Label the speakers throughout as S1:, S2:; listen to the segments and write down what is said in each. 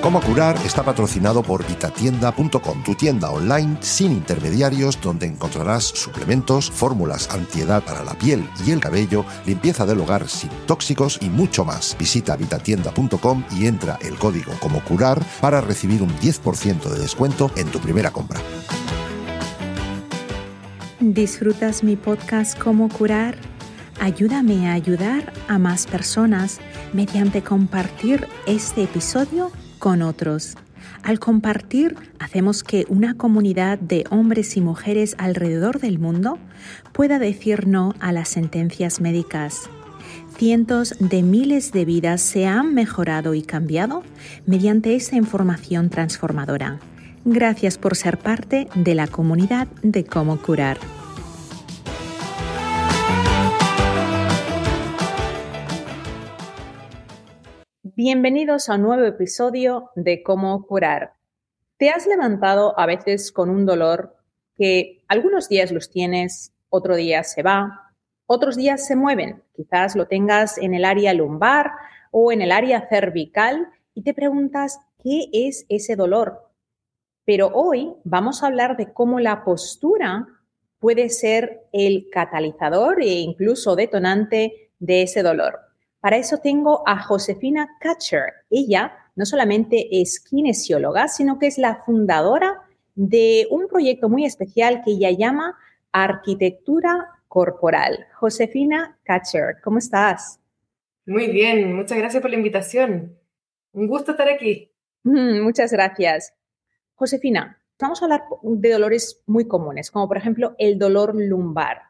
S1: Cómo curar está patrocinado por vitatienda.com, tu tienda online sin intermediarios donde encontrarás suplementos, fórmulas antiedad para la piel y el cabello, limpieza del hogar sin tóxicos y mucho más. Visita vitatienda.com y entra el código como curar para recibir un 10% de descuento en tu primera compra.
S2: ¿Disfrutas mi podcast Cómo curar? Ayúdame a ayudar a más personas mediante compartir este episodio con otros. Al compartir, hacemos que una comunidad de hombres y mujeres alrededor del mundo pueda decir no a las sentencias médicas. Cientos de miles de vidas se han mejorado y cambiado mediante esa información transformadora. Gracias por ser parte de la comunidad de cómo curar. Bienvenidos a un nuevo episodio de Cómo curar. ¿Te has levantado a veces con un dolor que algunos días los tienes, otro día se va, otros días se mueven? Quizás lo tengas en el área lumbar o en el área cervical y te preguntas, ¿qué es ese dolor? Pero hoy vamos a hablar de cómo la postura puede ser el catalizador e incluso detonante de ese dolor. Para eso tengo a Josefina Katcher. Ella no solamente es kinesióloga, sino que es la fundadora de un proyecto muy especial que ella llama Arquitectura Corporal. Josefina Katcher, ¿cómo estás?
S3: Muy bien, muchas gracias por la invitación. Un gusto estar aquí.
S2: Mm, muchas gracias. Josefina, vamos a hablar de dolores muy comunes, como por ejemplo el dolor lumbar.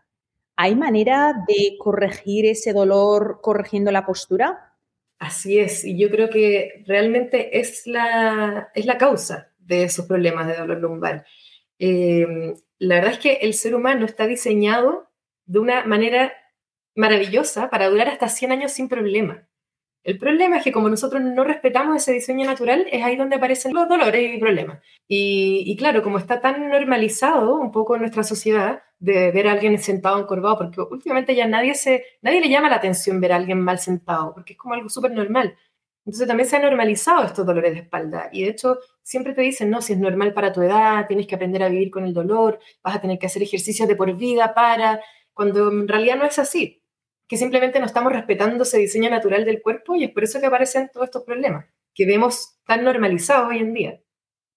S2: ¿Hay manera de corregir ese dolor corrigiendo la postura?
S3: Así es, y yo creo que realmente es la, es la causa de esos problemas de dolor lumbar. Em, la verdad es que el ser humano está diseñado de una manera maravillosa para durar hasta 100 años sin problema. El problema es que como nosotros no respetamos ese diseño natural, es ahí donde aparecen los dolores y problemas. Y, y claro, como está tan normalizado un poco en nuestra sociedad, de ver a alguien sentado encorvado, porque últimamente ya nadie, se, nadie le llama la atención ver a alguien mal sentado, porque es como algo súper normal. Entonces también se han normalizado estos dolores de espalda y de hecho siempre te dicen, no, si es normal para tu edad, tienes que aprender a vivir con el dolor, vas a tener que hacer ejercicios de por vida para, cuando en realidad no es así, que simplemente no estamos respetando ese diseño natural del cuerpo y es por eso que aparecen todos estos problemas que vemos tan normalizados hoy en día.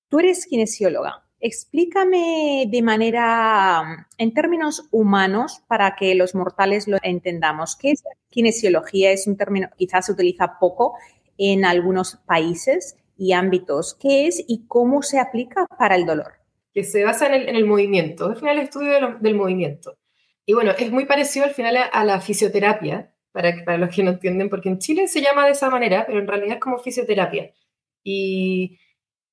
S2: Tú eres kinesióloga. Explícame de manera, en términos humanos, para que los mortales lo entendamos. ¿Qué es kinesiología? Es un término quizás se utiliza poco en algunos países y ámbitos. ¿Qué es y cómo se aplica para el dolor?
S3: Que se basa en el, movimiento, al final el estudio del movimiento. Y bueno, es muy parecido al final a, la fisioterapia, para, para los que no entienden, porque en Chile se llama de esa manera, pero en realidad es como fisioterapia. Y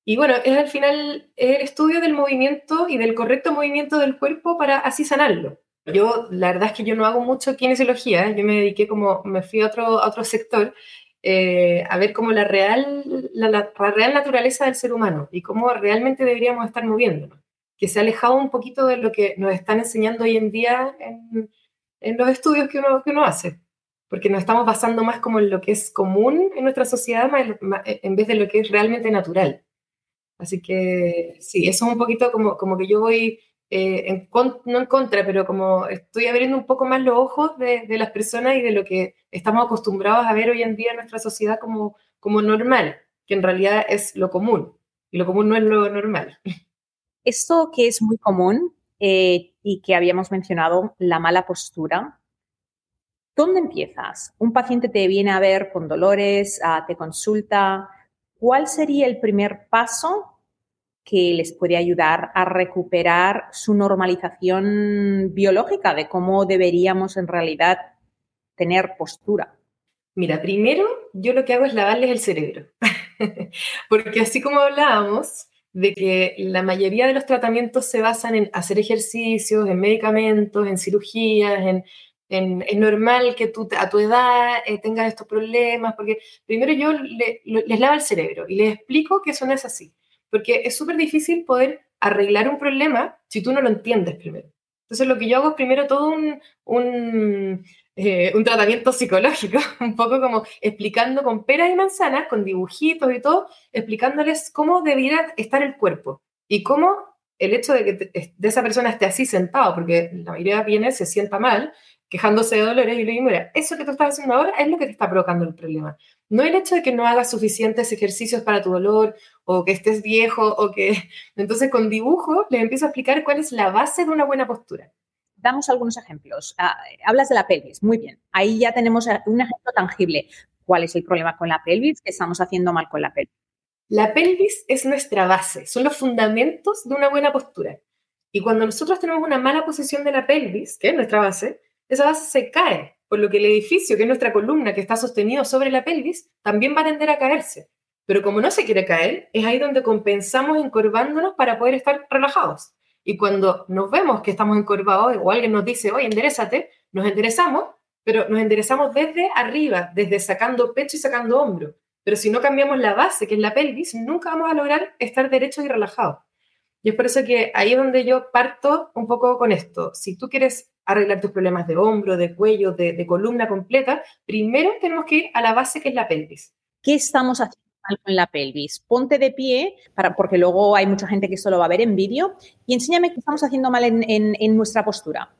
S3: y bueno, es al final el estudio del movimiento y del correcto movimiento del cuerpo para así sanarlo. Yo, la verdad es que yo no hago mucho kinesiología, yo me dediqué como, me fui a otro, a otro sector eh, a ver cómo la real, la, real naturaleza del ser humano y cómo realmente deberíamos estar moviéndonos, que se ha alejado un poquito de lo que nos están enseñando hoy en día en, en los estudios que uno, que uno hace, porque nos estamos basando más como en lo que es común en nuestra sociedad en vez de lo que es realmente natural. Así que sí, eso es un poquito como, como que yo voy, eh, en, no en contra, pero como estoy abriendo un poco más los ojos de, de, las personas y de lo que estamos acostumbrados a ver hoy en día en nuestra sociedad como, como normal, que en realidad es lo común. Y lo común no es lo normal.
S2: Esto que es muy común eh, y que habíamos mencionado, la mala postura, ¿dónde empiezas? Un paciente te viene a ver con dolores, ah, te consulta, ¿cuál sería el primer paso que les puede ayudar a recuperar su normalización biológica de cómo deberíamos en realidad tener postura?
S3: Mira, primero yo lo que hago es lavarles el cerebro, porque así como hablábamos, de que la mayoría de los tratamientos se basan en hacer ejercicios, en medicamentos, en cirugías, en, es normal que tú a tu edad eh, tengas estos problemas, porque primero yo les lavo el cerebro y les explico que eso no es así, porque es súper difícil poder arreglar un problema si tú no lo entiendes primero. Entonces lo que yo hago es primero todo un, un, eh, un tratamiento psicológico, un poco como explicando con peras y manzanas, con dibujitos y todo, explicándoles cómo debiera estar el cuerpo y cómo el hecho de que de esa persona esté así sentado, porque la mayoría viene, se sienta mal, quejándose de dolores y le digo, mira, eso que tú estás haciendo ahora es lo que te está provocando el problema. No el hecho de que no hagas suficientes ejercicios para tu dolor o que estés viejo o que... Entonces con dibujo les empiezo a explicar cuál es la base de una buena postura.
S2: Damos algunos ejemplos. Ah, hablas de la pelvis, muy bien. Ahí ya tenemos un ejemplo tangible. ¿Cuál es el problema con la pelvis? ¿Qué estamos haciendo mal con la pelvis?
S3: La pelvis es nuestra base, son los fundamentos de una buena postura. Y cuando nosotros tenemos una mala posición de la pelvis, que es nuestra base, esa base se cae, por lo que el edificio, que es nuestra columna que está sostenido sobre la pelvis, también va a tender a caerse. Pero como no se quiere caer, es ahí donde compensamos encorvándonos para poder estar relajados. Y cuando nos vemos que estamos encorvados o alguien nos dice, oye, enderezate, nos enderezamos, pero nos enderezamos desde arriba, desde sacando pecho y sacando hombro. Pero si no cambiamos la base, que es la pelvis, nunca vamos a lograr estar derechos y relajados. Y es por eso que ahí es donde yo parto un poco con esto. Si tú quieres arreglar tus problemas de hombro, de cuello, de, columna completa, primero tenemos que ir a la base que es la pelvis.
S2: ¿Qué estamos haciendo mal con la pelvis? Ponte de pie, para, porque luego hay mucha gente que esto lo va a ver en vídeo, y enséñame qué estamos haciendo mal en, en nuestra postura.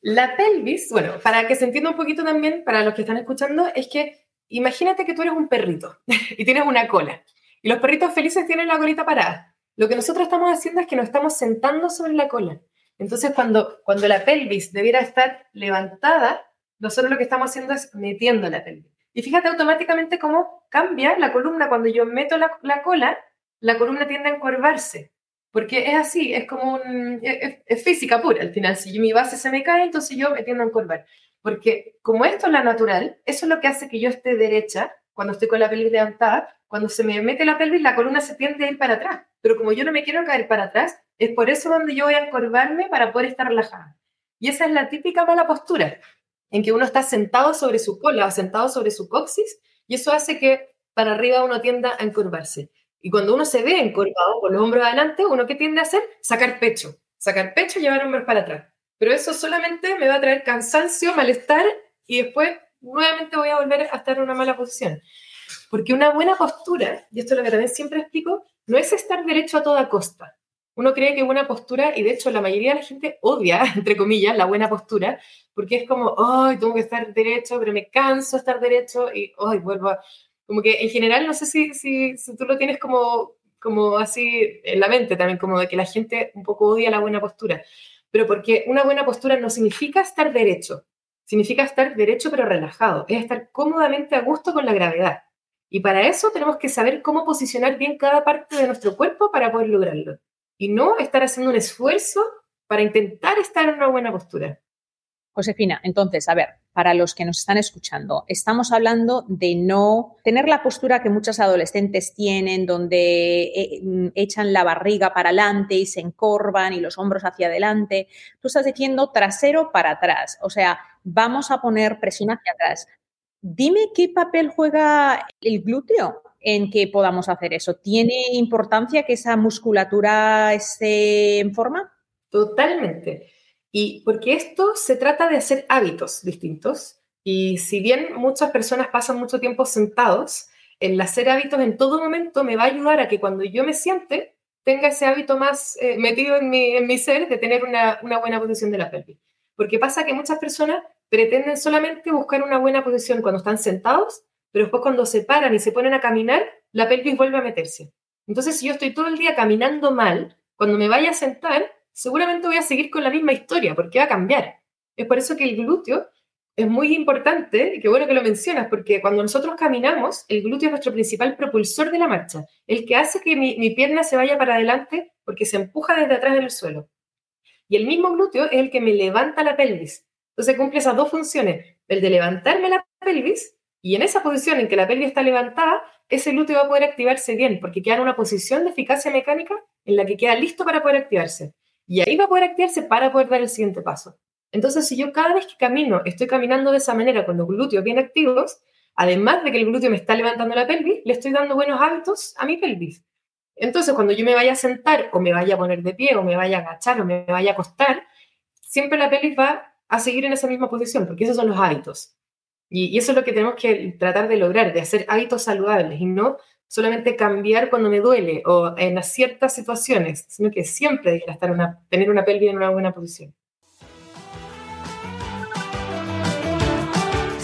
S3: La pelvis, bueno, para que se entienda un poquito también, para los que están escuchando, es que imagínate que tú eres un perrito y tienes una cola. Y los perritos felices tienen la colita parada. Lo que nosotros estamos haciendo es que nos estamos sentando sobre la cola. Entonces, cuando, cuando la pelvis debiera estar levantada, nosotros lo que estamos haciendo es metiendo la pelvis. Y fíjate automáticamente cómo cambia la columna. Cuando yo meto la, cola, la columna tiende a encorvarse. Porque es así, es como un, es, física pura al final. Si mi base se me cae, entonces yo me tiendo a encorvar. Porque como esto es la natural, eso es lo que hace que yo esté derecha cuando estoy con la pelvis levantada. Cuando se me mete la pelvis, la columna se tiende a ir para atrás pero como yo no me quiero caer para atrás, es por eso donde yo voy a encorvarme para poder estar relajada. Y esa es la típica mala postura, en que uno está sentado sobre su cola o sentado sobre su coxis, y eso hace que para arriba uno tienda a encorvarse. Y cuando uno se ve encorvado con los hombros adelante, uno que tiende a hacer? Sacar pecho. Sacar pecho y llevar hombros para atrás. Pero eso solamente me va a traer cansancio, malestar y después nuevamente voy a volver a estar en una mala posición. Porque una buena postura, y esto es lo que también siempre explico, no es estar derecho a toda costa. Uno cree que buena postura, y de hecho la mayoría de la gente odia, entre comillas, la buena postura, porque es como, ay, tengo que estar derecho, pero me canso de estar derecho y, ay, vuelvo a... Como que en general, no sé si, si, si tú lo tienes como, como así en la mente también, como de que la gente un poco odia la buena postura, pero porque una buena postura no significa estar derecho, significa estar derecho pero relajado, es estar cómodamente a gusto con la gravedad. Y para eso tenemos que saber cómo posicionar bien cada parte de nuestro cuerpo para poder lograrlo. Y no estar haciendo un esfuerzo para intentar estar en una buena postura.
S2: Josefina, entonces, a ver, para los que nos están escuchando, estamos hablando de no tener la postura que muchas adolescentes tienen, donde eh, mm, echan la barriga para adelante y se encorvan y los hombros hacia adelante. Tú estás diciendo trasero para atrás, o sea, vamos a poner presión hacia atrás. Dime qué papel juega el glúteo en que podamos hacer eso. ¿Tiene importancia que esa musculatura esté en forma?
S3: Totalmente. Y porque esto se trata de hacer hábitos distintos. Y si bien muchas personas pasan mucho tiempo sentados, el hacer hábitos en todo momento me va a ayudar a que cuando yo me siente, tenga ese hábito más eh, metido en mi, en mi ser de tener una, una buena posición de la pelvis. Porque pasa que muchas personas pretenden solamente buscar una buena posición cuando están sentados, pero después cuando se paran y se ponen a caminar, la pelvis vuelve a meterse. Entonces, si yo estoy todo el día caminando mal, cuando me vaya a sentar, seguramente voy a seguir con la misma historia, porque va a cambiar. Es por eso que el glúteo es muy importante, y qué bueno que lo mencionas, porque cuando nosotros caminamos, el glúteo es nuestro principal propulsor de la marcha, el que hace que mi, pierna se vaya para adelante porque se empuja desde atrás en el suelo. Y el mismo glúteo es el que me levanta la pelvis. Entonces cumple esas dos funciones, el de levantarme la pelvis Y en esa posición en que la pelvis está levantada, ese glúteo va a poder activarse bien, porque queda en una posición de eficacia mecánica en la que queda listo para poder activarse. Y ahí va a poder activarse para poder dar el siguiente paso. Entonces, si yo cada vez que camino estoy caminando de esa manera con los glúteos bien activos, además de que el glúteo me está levantando la pelvis, le estoy dando buenos hábitos a mi pelvis. Entonces, cuando yo me vaya a sentar o me vaya a poner de pie o me vaya a agachar o me vaya a acostar, siempre la pelvis va a seguir en esa misma posición, porque esos son los hábitos. Y, eso es lo que tenemos que tratar de lograr, de hacer hábitos saludables y no solamente cambiar cuando me duele o en ciertas situaciones, sino que siempre estar una, tener una pelvis en una buena posición.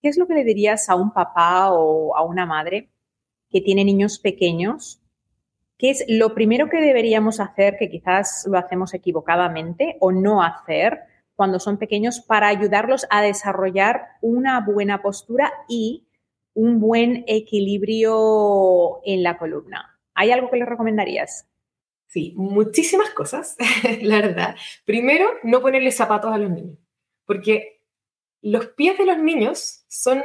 S2: ¿Qué es lo que le dirías a un papá o a una madre que tiene niños pequeños? ¿Qué es lo primero que deberíamos hacer, que quizás lo hacemos equivocadamente o no hacer cuando son pequeños para ayudarlos a desarrollar una buena postura y un buen equilibrio en la columna? ¿Hay algo que les recomendarías?
S3: Sí, muchísimas cosas, la verdad. Primero, no ponerle zapatos a los niños, porque los pies de los niños son,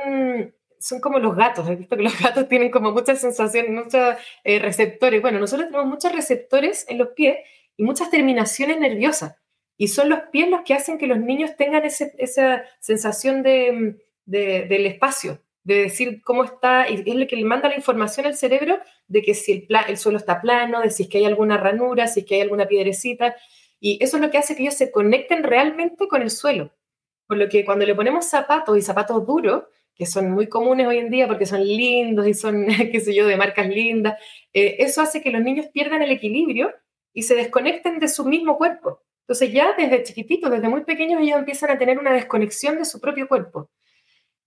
S3: son como los gatos. He visto que los gatos tienen como muchas sensaciones, muchos eh, receptores. Bueno, nosotros tenemos muchos receptores en los pies y muchas terminaciones nerviosas. Y son los pies los que hacen que los niños tengan esa sensación de, del espacio, de decir cómo está, y es lo que le manda la información al cerebro de que si el, el, suelo está plano, de si es que hay alguna ranura, si es que hay alguna piedrecita. Y eso es lo que hace que ellos se conecten realmente con el suelo. Por lo que cuando le ponemos zapatos y zapatos duros, que son muy comunes hoy en día porque son lindos y son, qué sé yo, de marcas lindas, eh, eso hace que los niños pierdan el equilibrio y se desconecten de su mismo cuerpo. Entonces ya desde chiquititos, desde muy pequeños, ellos empiezan a tener una desconexión de su propio cuerpo.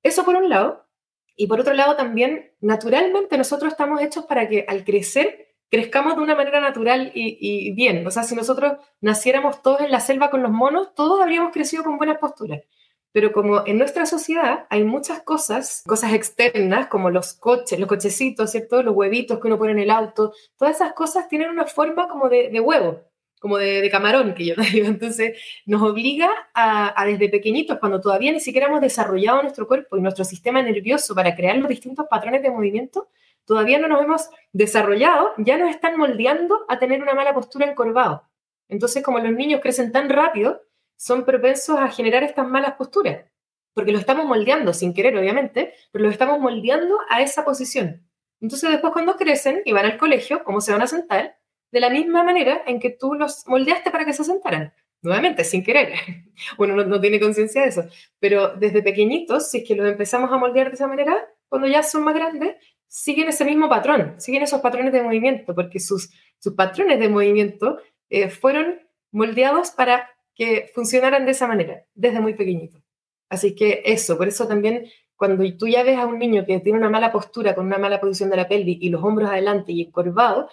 S3: Eso por un lado. Y por otro lado también, naturalmente nosotros estamos hechos para que al crecer crezcamos de una manera natural y, bien. O sea, si nosotros naciéramos todos en la selva con los monos, todos habríamos crecido con buenas posturas. Pero como en nuestra sociedad hay muchas cosas, cosas externas, como los coches, los cochecitos, ¿cierto? Los huevitos que uno pone en el auto, todas esas cosas tienen una forma como de, huevo, como de, camarón, que yo digo. Entonces, nos obliga a, desde pequeñitos, cuando todavía ni siquiera hemos desarrollado nuestro cuerpo y nuestro sistema nervioso para crear los distintos patrones de movimiento, todavía no nos hemos desarrollado, ya nos están moldeando a tener una mala postura encorvado. Entonces, como los niños crecen tan rápido, son propensos a generar estas malas posturas, porque los estamos moldeando, sin querer, obviamente, pero los estamos moldeando a esa posición. Entonces, después cuando crecen y van al colegio, ¿cómo se van a sentar? De la misma manera en que tú los moldeaste para que se sentaran. Nuevamente, sin querer. Uno no, no tiene conciencia de eso. Pero desde pequeñitos, si es que los empezamos a moldear de esa manera, cuando ya son más grandes, siguen ese mismo patrón, siguen esos patrones de movimiento, porque sus, sus patrones de movimiento eh, fueron moldeados para que funcionaran de esa manera, desde muy pequeñito. Así que eso, por eso también cuando tú ya ves a un niño que tiene una mala postura, con una mala posición de la pelvis y los hombros adelante y encorvado,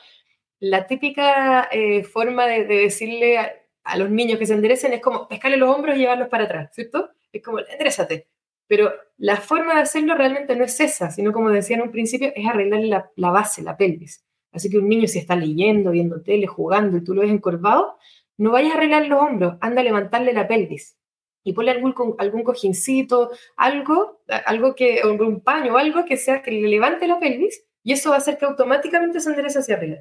S3: la típica eh, forma de, decirle a, los niños que se enderecen es como pescarle los hombros y llevarlos para atrás, ¿cierto? Es como, enderezate. Pero la forma de hacerlo realmente no es esa, sino como decía en un principio, es arreglarle la, base, la pelvis. Así que un niño si está leyendo, viendo tele, jugando y tú lo ves encorvado, no vayas a arreglar los hombros, anda a levantarle la pelvis. Y ponle algún, algún cojincito, algo, algo que, un paño o algo que sea que le levante la pelvis y eso va a hacer que automáticamente se enderece hacia arriba.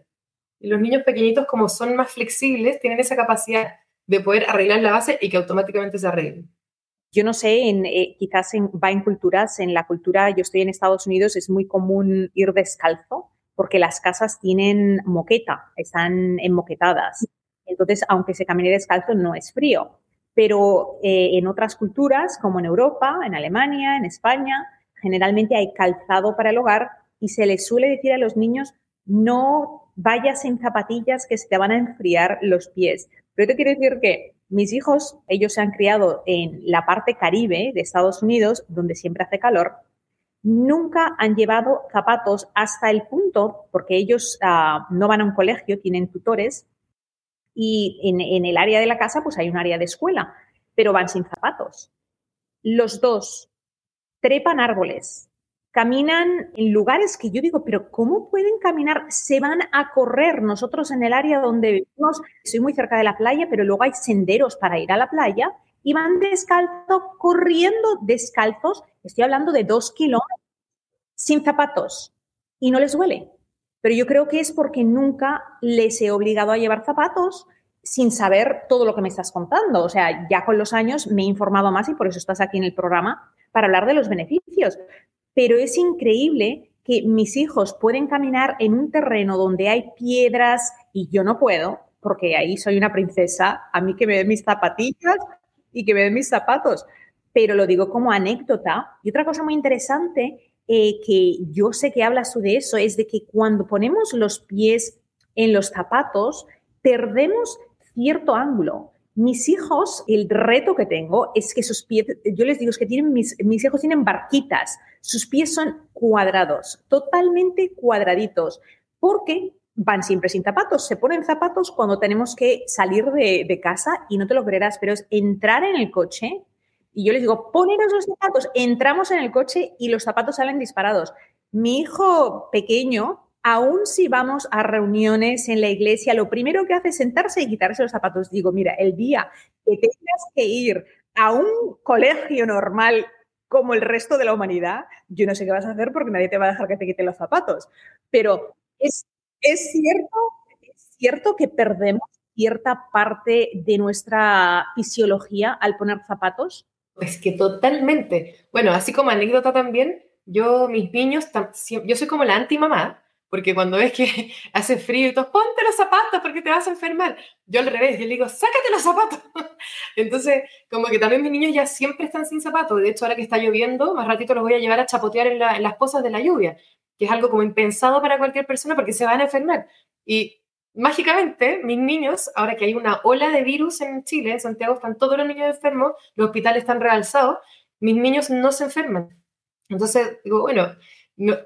S3: Y los niños pequeñitos, como son más flexibles, tienen esa capacidad de poder arreglar la base y que automáticamente se arreglen.
S2: Yo no sé, en, eh, quizás va en culturas, en la cultura, yo estoy en Estados Unidos, es muy común ir descalzo porque las casas tienen moqueta, están enmoquetadas. Entonces, aunque se camine descalzo, no es frío. Pero eh, en otras culturas, como en Europa, en Alemania, en España, generalmente hay calzado para el hogar y se les suele decir a los niños, no vayas en zapatillas que se te van a enfriar los pies. Pero te quiero decir que mis hijos, ellos se han criado en la parte caribe de Estados Unidos, donde siempre hace calor, nunca han llevado zapatos hasta el punto, porque ellos ah, no van a un colegio, tienen tutores, y en, el área de la casa pues hay un área de escuela, pero van sin zapatos. Los dos trepan árboles, caminan en lugares que yo digo, pero ¿cómo pueden caminar? Se van a correr. Nosotros en el área donde vivimos, soy muy cerca de la playa, pero luego hay senderos para ir a la playa y van descalzos, corriendo descalzos, estoy hablando de dos kilómetros, sin zapatos, y no les duele. Pero yo creo que es porque nunca les he obligado a llevar zapatos sin saber todo lo que me estás contando. O sea, ya con los años me he informado más y por eso estás aquí en el programa para hablar de los beneficios. Pero es increíble que mis hijos pueden caminar en un terreno donde hay piedras y yo no puedo, porque ahí soy una princesa, a mí que me den mis zapatillas y que me den mis zapatos. Pero lo digo como anécdota. Y otra cosa muy interesante eh, que yo sé que hablas tú de eso es de que cuando ponemos los pies en los zapatos, perdemos cierto ángulo. Mis hijos, el reto que tengo es que sus pies, yo les digo es que tienen mis, mis hijos tienen barquitas, sus pies son cuadrados, totalmente cuadraditos, porque van siempre sin zapatos. Se ponen zapatos cuando tenemos que salir de, casa y no te lo creerás, pero es entrar en el coche y yo les digo, poneros los zapatos. Entramos en el coche y los zapatos salen disparados. Mi hijo pequeño, aún si vamos a reuniones en la iglesia, lo primero que hace es sentarse y quitarse los zapatos. Digo, mira, el día que tengas que ir a un colegio normal como el resto de la humanidad, yo no sé qué vas a hacer porque nadie te va a dejar que te quite los zapatos. Pero es, es cierto, es cierto que perdemos cierta parte de nuestra fisiología al poner zapatos.
S3: Es que totalmente. Bueno, así como anécdota también, yo, mis niños, yo soy como la anti-mamá, porque cuando ves que hace frío y todo, ponte los zapatos porque te vas a enfermar. Yo al revés, yo le digo, sácate los zapatos. Entonces, como que también mis niños ya siempre están sin zapatos. De hecho, ahora que está lloviendo, más ratito los voy a llevar a chapotear en, en las pozas de la lluvia, que es algo como impensado para cualquier persona porque se van a enfermar. Y mágicamente, mis niños, ahora que hay una ola de virus en Chile, en Santiago están todos los niños enfermos, los hospitales están realzados, mis niños no se enferman. Entonces, digo, bueno,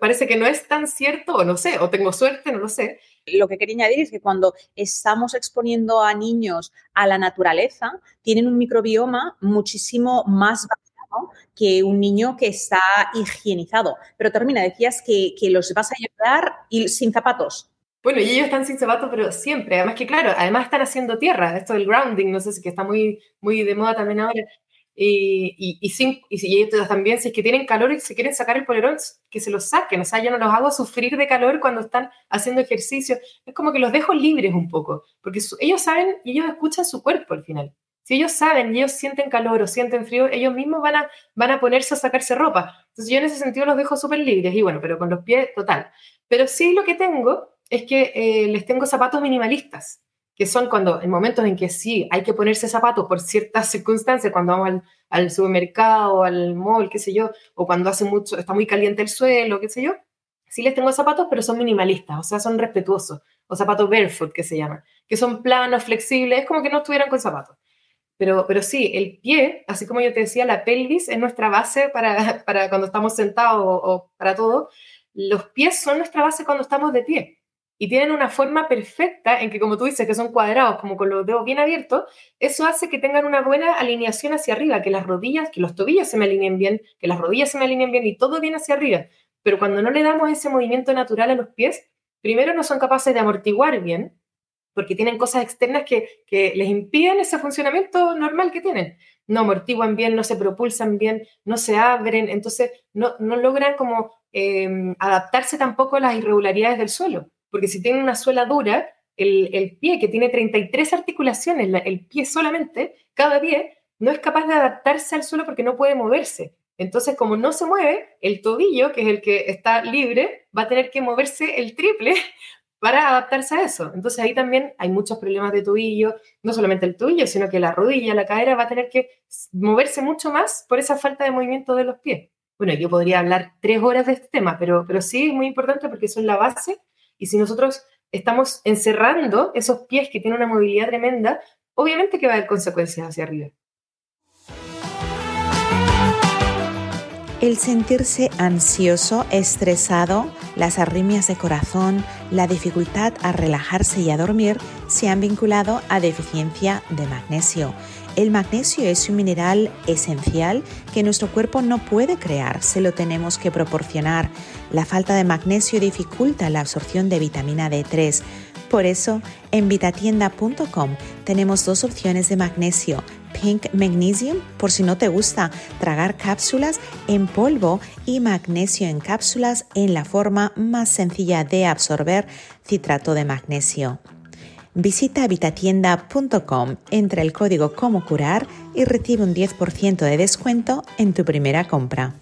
S3: parece que no es tan cierto, o no sé, o tengo suerte, no lo sé.
S2: Lo que quería añadir es que cuando estamos exponiendo a niños a la naturaleza, tienen un microbioma muchísimo más bajo que un niño que está higienizado. Pero termina, decías que, que los vas a ayudar y sin zapatos.
S3: Bueno, y ellos están sin zapatos, pero siempre. Además que, claro, además están haciendo tierra. Esto del grounding, no sé si que está muy, muy de moda también ahora. Y, y, y, sin, y, ellos también, si es que tienen calor y se quieren sacar el polerón, que se los saquen. O sea, yo no los hago sufrir de calor cuando están haciendo ejercicio. Es como que los dejo libres un poco, porque ellos saben y ellos escuchan su cuerpo al final. Si ellos saben y ellos sienten calor o sienten frío, ellos mismos van a, van a ponerse a sacarse ropa. Entonces yo en ese sentido los dejo súper libres y bueno, pero con los pies total. Pero sí lo que tengo es que eh, les tengo zapatos minimalistas, que son cuando en momentos en que sí hay que ponerse zapatos por ciertas circunstancias, cuando vamos al, al supermercado, al mall, qué sé yo, o cuando hace mucho, está muy caliente el suelo, qué sé yo, sí les tengo zapatos, pero son minimalistas, o sea, son respetuosos, o zapatos barefoot que se llaman, que son planos, flexibles, es como que no estuvieran con zapatos. Pero, pero sí, el pie, así como yo te decía, la pelvis es nuestra base para, para cuando estamos sentados o, o para todo. Los pies son nuestra base cuando estamos de pie y tienen una forma perfecta en que, como tú dices, que son cuadrados, como con los dedos bien abiertos, eso hace que tengan una buena alineación hacia arriba, que las rodillas, que los tobillos se me alineen bien, que las rodillas se me alineen bien y todo viene hacia arriba. Pero cuando no le damos ese movimiento natural a los pies, primero no son capaces de amortiguar bien, porque tienen cosas externas que, les impiden ese funcionamiento normal que tienen. No amortiguan bien, no se propulsan bien, no se abren, entonces no, no logran como eh, adaptarse tampoco a las irregularidades del suelo porque si tiene una suela dura, el, pie que tiene 33 articulaciones, el pie solamente, cada pie, no es capaz de adaptarse al suelo porque no puede moverse. Entonces, como no se mueve, el tobillo, que es el que está libre, va a tener que moverse el triple para adaptarse a eso. Entonces ahí también hay muchos problemas de tobillo, no solamente el tobillo, sino que la rodilla, la cadera va a tener que moverse mucho más por esa falta de movimiento de los pies. Bueno, yo podría hablar tres horas de este tema, pero, pero sí es muy importante porque son la base y si nosotros estamos encerrando esos pies que tienen una movilidad tremenda, obviamente que va a haber consecuencias hacia arriba.
S4: El sentirse ansioso, estresado, las arritmias de corazón, la dificultad a relajarse y a dormir se han vinculado a deficiencia de magnesio. El magnesio es un mineral esencial que nuestro cuerpo no puede crear, se lo tenemos que proporcionar. La falta de magnesio dificulta la absorción de vitamina D3. Por eso, en vitatienda.com tenemos dos opciones de magnesio Pink Magnesium por si no te gusta tragar cápsulas en polvo y magnesio en cápsulas en la forma más sencilla de absorber citrato de magnesio. Visita vitatienda.com, entra el código Como Curar y recibe un 10% de descuento en tu primera compra.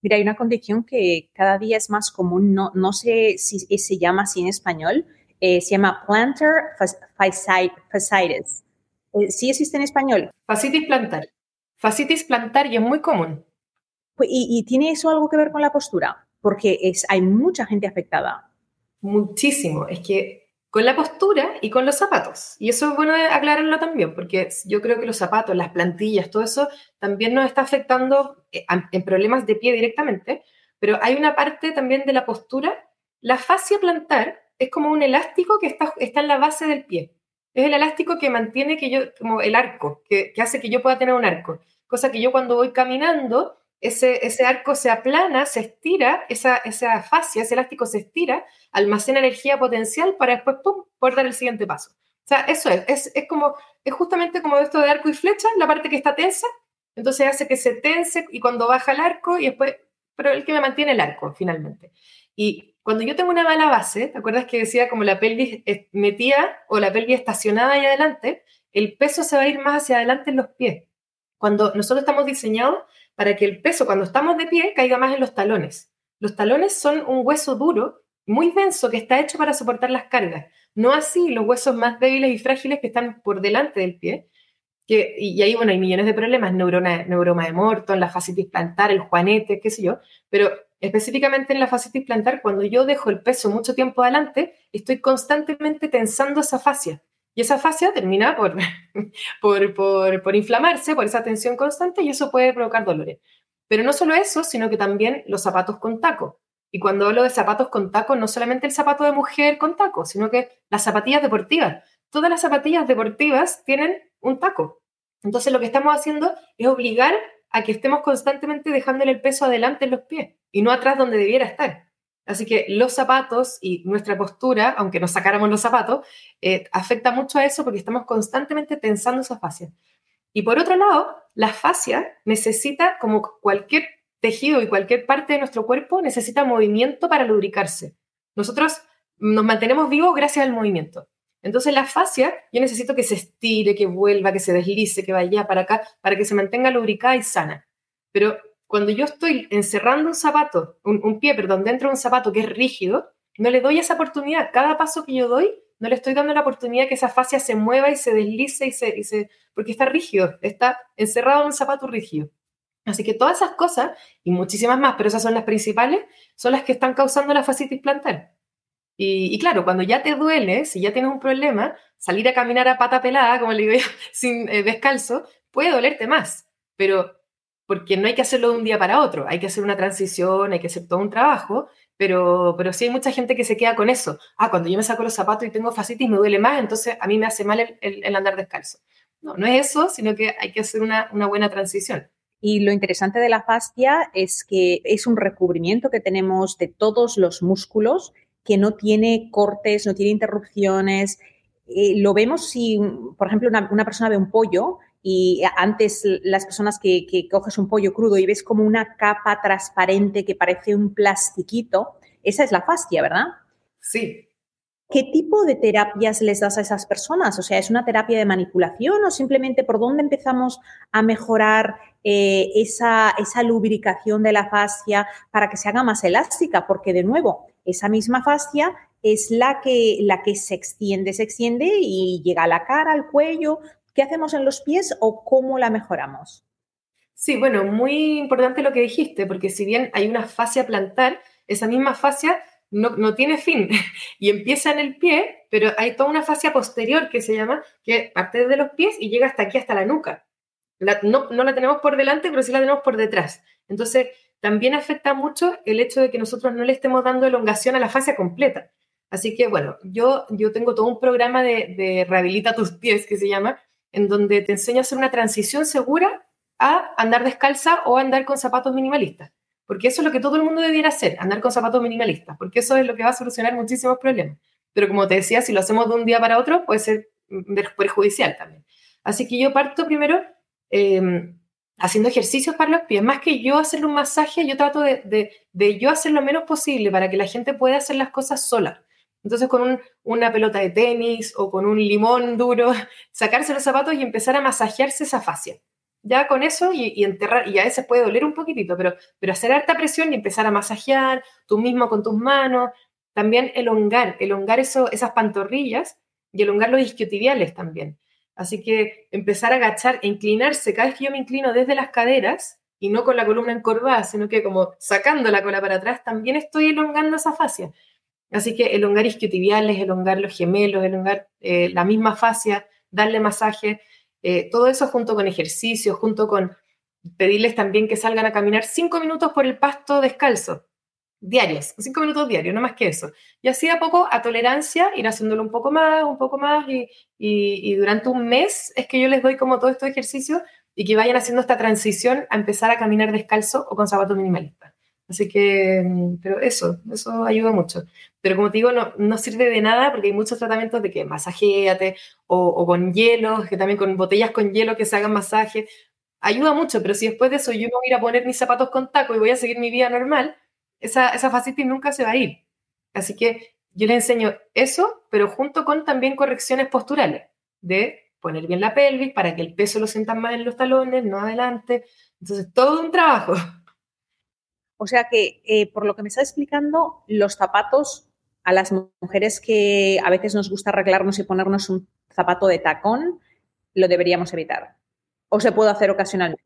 S2: Mira, hay una condición que cada día es más común, no, no sé si se llama así en español, eh, se llama plantar fasciitis. Eh, ¿Sí existe en español?
S3: Fascitis plantar. Fascitis plantar y es muy común.
S2: Pues, ¿Y, tiene eso algo que ver con la postura? Porque es, hay mucha gente afectada.
S3: Muchísimo. Es que con la postura y con los zapatos. Y eso es bueno aclararlo también, porque yo creo que los zapatos, las plantillas, todo eso también nos está afectando eh, en problemas de pie directamente, pero hay una parte también de la postura. La fascia plantar es como un elástico que está, está en la base del pie. Es el elástico que mantiene que yo, como el arco, que, hace que yo pueda tener un arco. Cosa que yo cuando voy caminando, ese, ese arco se aplana, se estira, esa, esa fascia, ese elástico se estira, almacena energía potencial para después, pum, poder dar el siguiente paso. O sea, eso es, es, es como, es justamente como esto de arco y flecha, la parte que está tensa, entonces hace que se tense y cuando baja el arco y después, pero el que me mantiene el arco finalmente. Y cuando yo tengo una mala base, ¿te acuerdas que decía como la pelvis metida o la pelvis estacionada ahí adelante? El peso se va a ir más hacia adelante en los pies. Cuando nosotros estamos diseñados para que el peso cuando estamos de pie caiga más en los talones. Los talones son un hueso duro, muy denso, que está hecho para soportar las cargas. No así los huesos más débiles y frágiles que están por delante del pie. Y ahí, bueno, hay millones de problemas, neurona, neuroma de Morton, la fascitis plantar, el juanete, qué sé yo, pero específicamente en la fascitis plantar, cuando yo dejo el peso mucho tiempo adelante, estoy constantemente tensando esa fascia. Y esa fascia termina por, por, por, por, inflamarse, por esa tensión constante, y eso puede provocar dolores. Pero no solo eso, sino que también los zapatos con taco. Y cuando hablo de zapatos con taco, no solamente el zapato de mujer con taco, sino que las zapatillas deportivas. Todas las zapatillas deportivas tienen un taco. Entonces lo que estamos haciendo es obligar a que estemos constantemente dejándole el peso adelante en los pies y no atrás donde debiera estar. Así que los zapatos y nuestra postura, aunque nos sacáramos los zapatos, eh, afecta mucho a eso porque estamos constantemente tensando esa fascia. Y por otro lado, la fascia necesita, como cualquier tejido y cualquier parte de nuestro cuerpo, necesita movimiento para lubricarse. Nosotros nos mantenemos vivos gracias al movimiento. Entonces la fascia, yo necesito que se estire, que vuelva, que se deslice, que vaya para acá, para que se mantenga lubricada y sana. Pero cuando yo estoy encerrando un zapato, un, pie, perdón, dentro de un zapato que es rígido, no le doy esa oportunidad. Cada paso que yo doy, no le estoy dando la oportunidad que esa fascia se mueva y se deslice y se, y se porque está rígido, está encerrado en un zapato rígido. Así que todas esas cosas y muchísimas más, pero esas son las principales, son las que están causando la fascitis plantar. Y, claro, cuando ya te duele, si ya tienes un problema, salir a caminar a pata pelada, como le digo yo, sin eh, descalzo, puede dolerte más. Pero porque no hay que hacerlo de un día para otro, hay que hacer una transición, hay que hacer todo un trabajo, pero, pero sí hay mucha gente que se queda con eso. Ah, cuando yo me saco los zapatos y tengo fascitis me duele más, entonces a mí me hace mal el, el, andar descalzo. No, no es eso, sino que hay que hacer una, una buena transición.
S2: Y lo interesante de la fascia es que es un recubrimiento que tenemos de todos los músculos que no tiene cortes, no tiene interrupciones. Eh, lo vemos si, por ejemplo, una, persona ve un pollo y antes las personas que, que, coges un pollo crudo y ves como una capa transparente que parece un plastiquito, esa es la fascia, ¿verdad?
S3: Sí.
S2: ¿Qué tipo de terapias les das a esas personas? O sea, ¿es una terapia de manipulación o simplemente por dónde empezamos a mejorar eh, esa, esa lubricación de la fascia para que se haga más elástica? Porque, de nuevo, esa misma fascia es la que, la que se extiende, se extiende y llega a la cara, al cuello. ¿Qué hacemos en los pies o cómo la mejoramos?
S3: Sí, bueno, muy importante lo que dijiste, porque si bien hay una fascia plantar, esa misma fascia no, no, tiene fin y empieza en el pie, pero hay toda una fascia posterior que se llama, que parte de los pies y llega hasta aquí, hasta la nuca. no, no la tenemos por delante, pero sí la tenemos por detrás. Entonces, también afecta mucho el hecho de que nosotros no le estemos dando elongación a la fascia completa. Así que, bueno, yo, yo tengo todo un programa de, de Rehabilita tus pies, que se llama, en donde te enseño a hacer una transición segura a andar descalza o andar con zapatos minimalistas. Porque eso es lo que todo el mundo debiera hacer, andar con zapatos minimalistas, porque eso es lo que va a solucionar muchísimos problemas. Pero como te decía, si lo hacemos de un día para otro, puede ser perjudicial también. Así que yo parto primero eh, haciendo ejercicios para los pies. Más que yo hacerle un masaje, yo trato de, yo hacer lo menos posible para que la gente pueda hacer las cosas sola. Entonces, con una pelota de tenis o con un limón duro, sacarse los zapatos y empezar a masajearse esa fascia. Ya con eso y, enterrar, y a veces puede doler un poquitito, pero, pero hacer harta presión y empezar a masajear tú mismo con tus manos. También elongar, elongar esas pantorrillas y elongar los isquiotibiales también. Así que empezar a agachar e inclinarse, cada vez que yo me inclino desde las caderas y no con la columna encorvada, sino que como sacando la cola para atrás, también estoy elongando esa fascia. Así que elongar isquiotibiales, elongar los gemelos, elongar eh, la misma fascia, darle masaje, eh, todo eso junto con ejercicios, junto con pedirles también que salgan a caminar cinco minutos por el pasto descalzo diarios, cinco minutos diarios, no más que eso. Y así a poco, a tolerancia, ir haciéndolo un poco más, un poco más, y, y, durante un mes es que yo les doy como todo estos ejercicios y que vayan haciendo esta transición a empezar a caminar descalzo o con zapatos minimalistas. Así que, mm, pero eso, eso ayuda mucho. Pero como te digo, no, no sirve de nada porque hay muchos tratamientos de que masajéate o, con hielo, que también con botellas con hielo que se hagan masaje. Ayuda mucho, pero si después de eso yo voy a ir a poner mis zapatos con taco y voy a seguir mi vida normal, esa, esa nunca se va a ir. Así que yo le enseño eso, pero junto con también correcciones posturales, de poner bien la pelvis para que el peso lo sientan más en los talones, no adelante. Entonces, todo un trabajo.
S2: O sea que, eh, por lo que me está explicando, los zapatos a las mujeres que a veces nos gusta arreglarnos y ponernos un zapato de tacón, lo deberíamos evitar. ¿O se puede hacer ocasionalmente?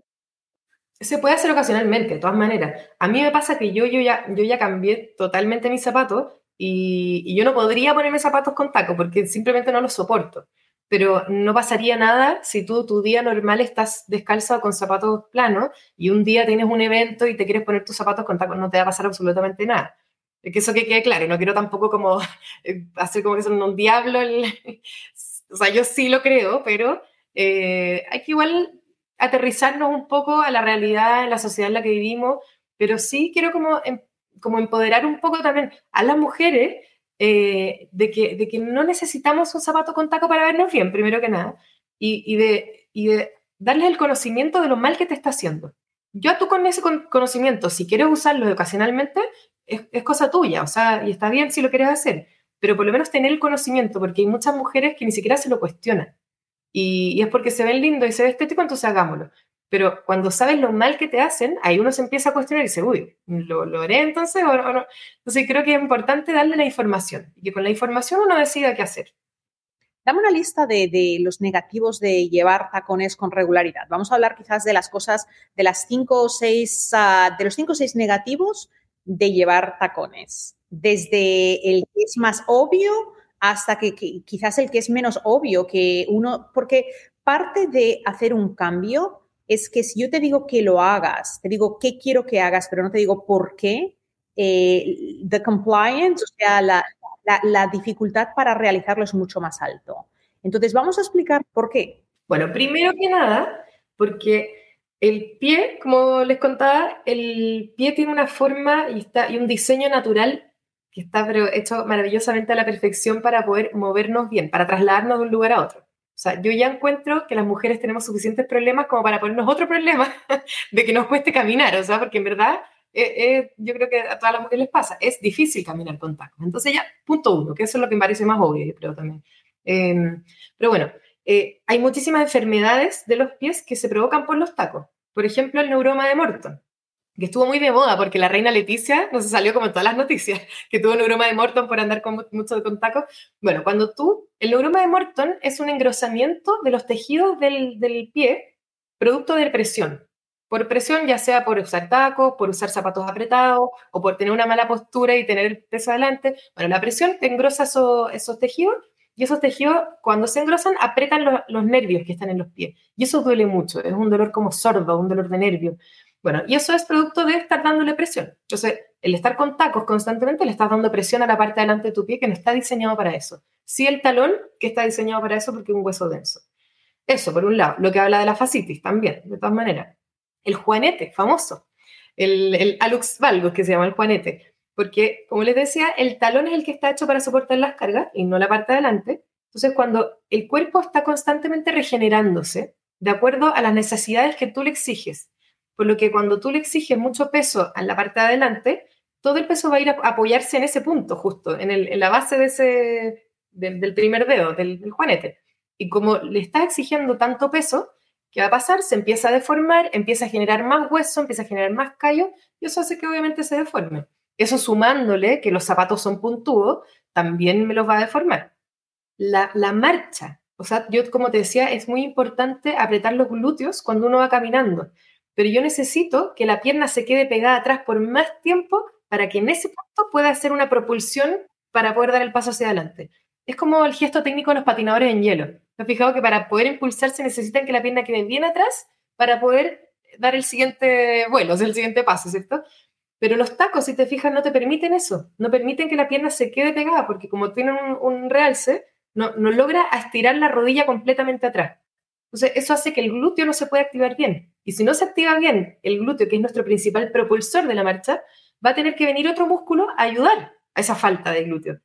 S3: Se puede hacer ocasionalmente, de todas maneras. A mí me pasa que yo, yo, ya, yo ya cambié totalmente mis zapatos y, yo no podría ponerme zapatos con taco porque simplemente no los soporto. Pero no pasaría nada si tú tu día normal estás descalzo con zapatos planos y un día tienes un evento y te quieres poner tus zapatos con taco, no te va a pasar absolutamente nada. Que eso que quede claro, no quiero tampoco como hacer como que son un diablo. o sea, yo sí lo creo, pero eh, hay que igual aterrizarnos un poco a la realidad, en la sociedad en la que vivimos, pero sí quiero como, em, como empoderar un poco también a las mujeres eh, de, que, de que no necesitamos un zapato con taco para vernos bien, primero que nada, y, y, de, y de darles el conocimiento de lo mal que te está haciendo. Yo tú con ese conocimiento, si quieres usarlo ocasionalmente, es, es, cosa tuya, o sea, y está bien si lo quieres hacer, pero por lo menos tener el conocimiento, porque hay muchas mujeres que ni siquiera se lo cuestionan. Y, es porque se ven lindo y se ve estético, entonces hagámoslo. Pero cuando sabes lo mal que te hacen, ahí uno se empieza a cuestionar y dice, uy, ¿lo, lo haré entonces o? Entonces creo que es importante darle la información y que con la información uno decida qué hacer.
S2: Dame una lista de, de, los negativos de llevar tacones con regularidad. Vamos a hablar quizás de las cosas, de las cinco o seis, uh, de los cinco o seis negativos de llevar tacones. Desde el que es más obvio hasta que, quizás el que es menos obvio que uno, porque parte de hacer un cambio es que si yo te digo que lo hagas, te digo qué quiero que hagas, pero no te digo por qué, eh, the compliance, o sea, la, la, dificultad para realizarlo es mucho más alto. Entonces, vamos a explicar por qué.
S3: Bueno, primero que nada, porque el pie, como les contaba, el pie tiene una forma y, está, y un diseño natural que está pero hecho maravillosamente a la perfección para poder movernos bien, para trasladarnos de un lugar a otro. O sea, yo ya encuentro que las mujeres tenemos suficientes problemas como para ponernos otro problema de que nos cueste caminar, o sea, porque en verdad eh, eh, yo creo que a todas las mujeres les pasa, es difícil caminar con tacos. Entonces ya, punto uno, que eso es lo que me parece más obvio, yo creo también. Em, pero bueno, eh, hay muchísimas enfermedades de los pies que se provocan por los tacos. Por ejemplo, el neuroma de Morton que estuvo muy de moda porque la reina Leticia no se salió como en todas las noticias, que tuvo neuroma de Morton por andar con mucho de tacos. Bueno, cuando tú, el neuroma de Morton es un engrosamiento de los tejidos del, del pie producto de presión. Por presión, ya sea por usar tacos, por usar zapatos apretados o por tener una mala postura y tener el peso adelante. Bueno, la presión te engrosa esos tejidos y esos tejidos cuando se engrosan apretan los nervios que están en los pies. Y eso duele mucho, es un dolor como sordo, un dolor de nervio. Bueno, y eso es producto de estar dándole presión. Entonces, el estar con tacos constantemente le estás dando presión a la parte delante de tu pie que no está diseñado para eso. Sí el talón, que está diseñado para eso porque es un hueso denso. Eso, por un lado. Lo que habla de la fascitis también, de todas maneras. El juanete, famoso. El, alux valgus, que se llama el juanete. Porque, como les decía, el talón es el que está hecho para soportar las cargas y no la parte de adelante. Entonces, cuando el cuerpo está constantemente regenerándose, de acuerdo a las necesidades que tú le exiges, por lo que cuando tú le exiges mucho peso en la parte de adelante, todo el peso va a ir a apoyarse en ese punto, justo, en, la base de ese, del primer dedo, del, del, juanete. Y como le estás exigiendo tanto peso, ¿qué va a pasar? Se empieza a deformar, empieza a generar más hueso, empieza a generar más callo, y eso hace que obviamente se deforme. Eso sumándole que los zapatos son puntudos, también me los va a deformar. La, la marcha, o sea, yo como te decía, es muy importante apretar los glúteos cuando uno va caminando, pero yo necesito que la pierna se quede pegada atrás por más tiempo para que en ese punto pueda hacer una propulsión para poder dar el paso hacia adelante. Es como el gesto técnico de los patinadores en hielo. ¿Te has fijado que para poder impulsarse necesitan que la pierna quede bien atrás para poder dar el siguiente vuelo, el siguiente paso, ¿cierto? Pero los tacos, si te fijas, no te permiten eso. No permiten que la pierna se quede pegada porque como tienen un, realce, no, logra estirar la rodilla completamente atrás. Entonces, eso hace que el glúteo no se pueda activar bien. Y si no se activa bien el glúteo, que es nuestro principal propulsor de la marcha, va a tener que venir otro músculo a ayudar a esa falta de glúteo.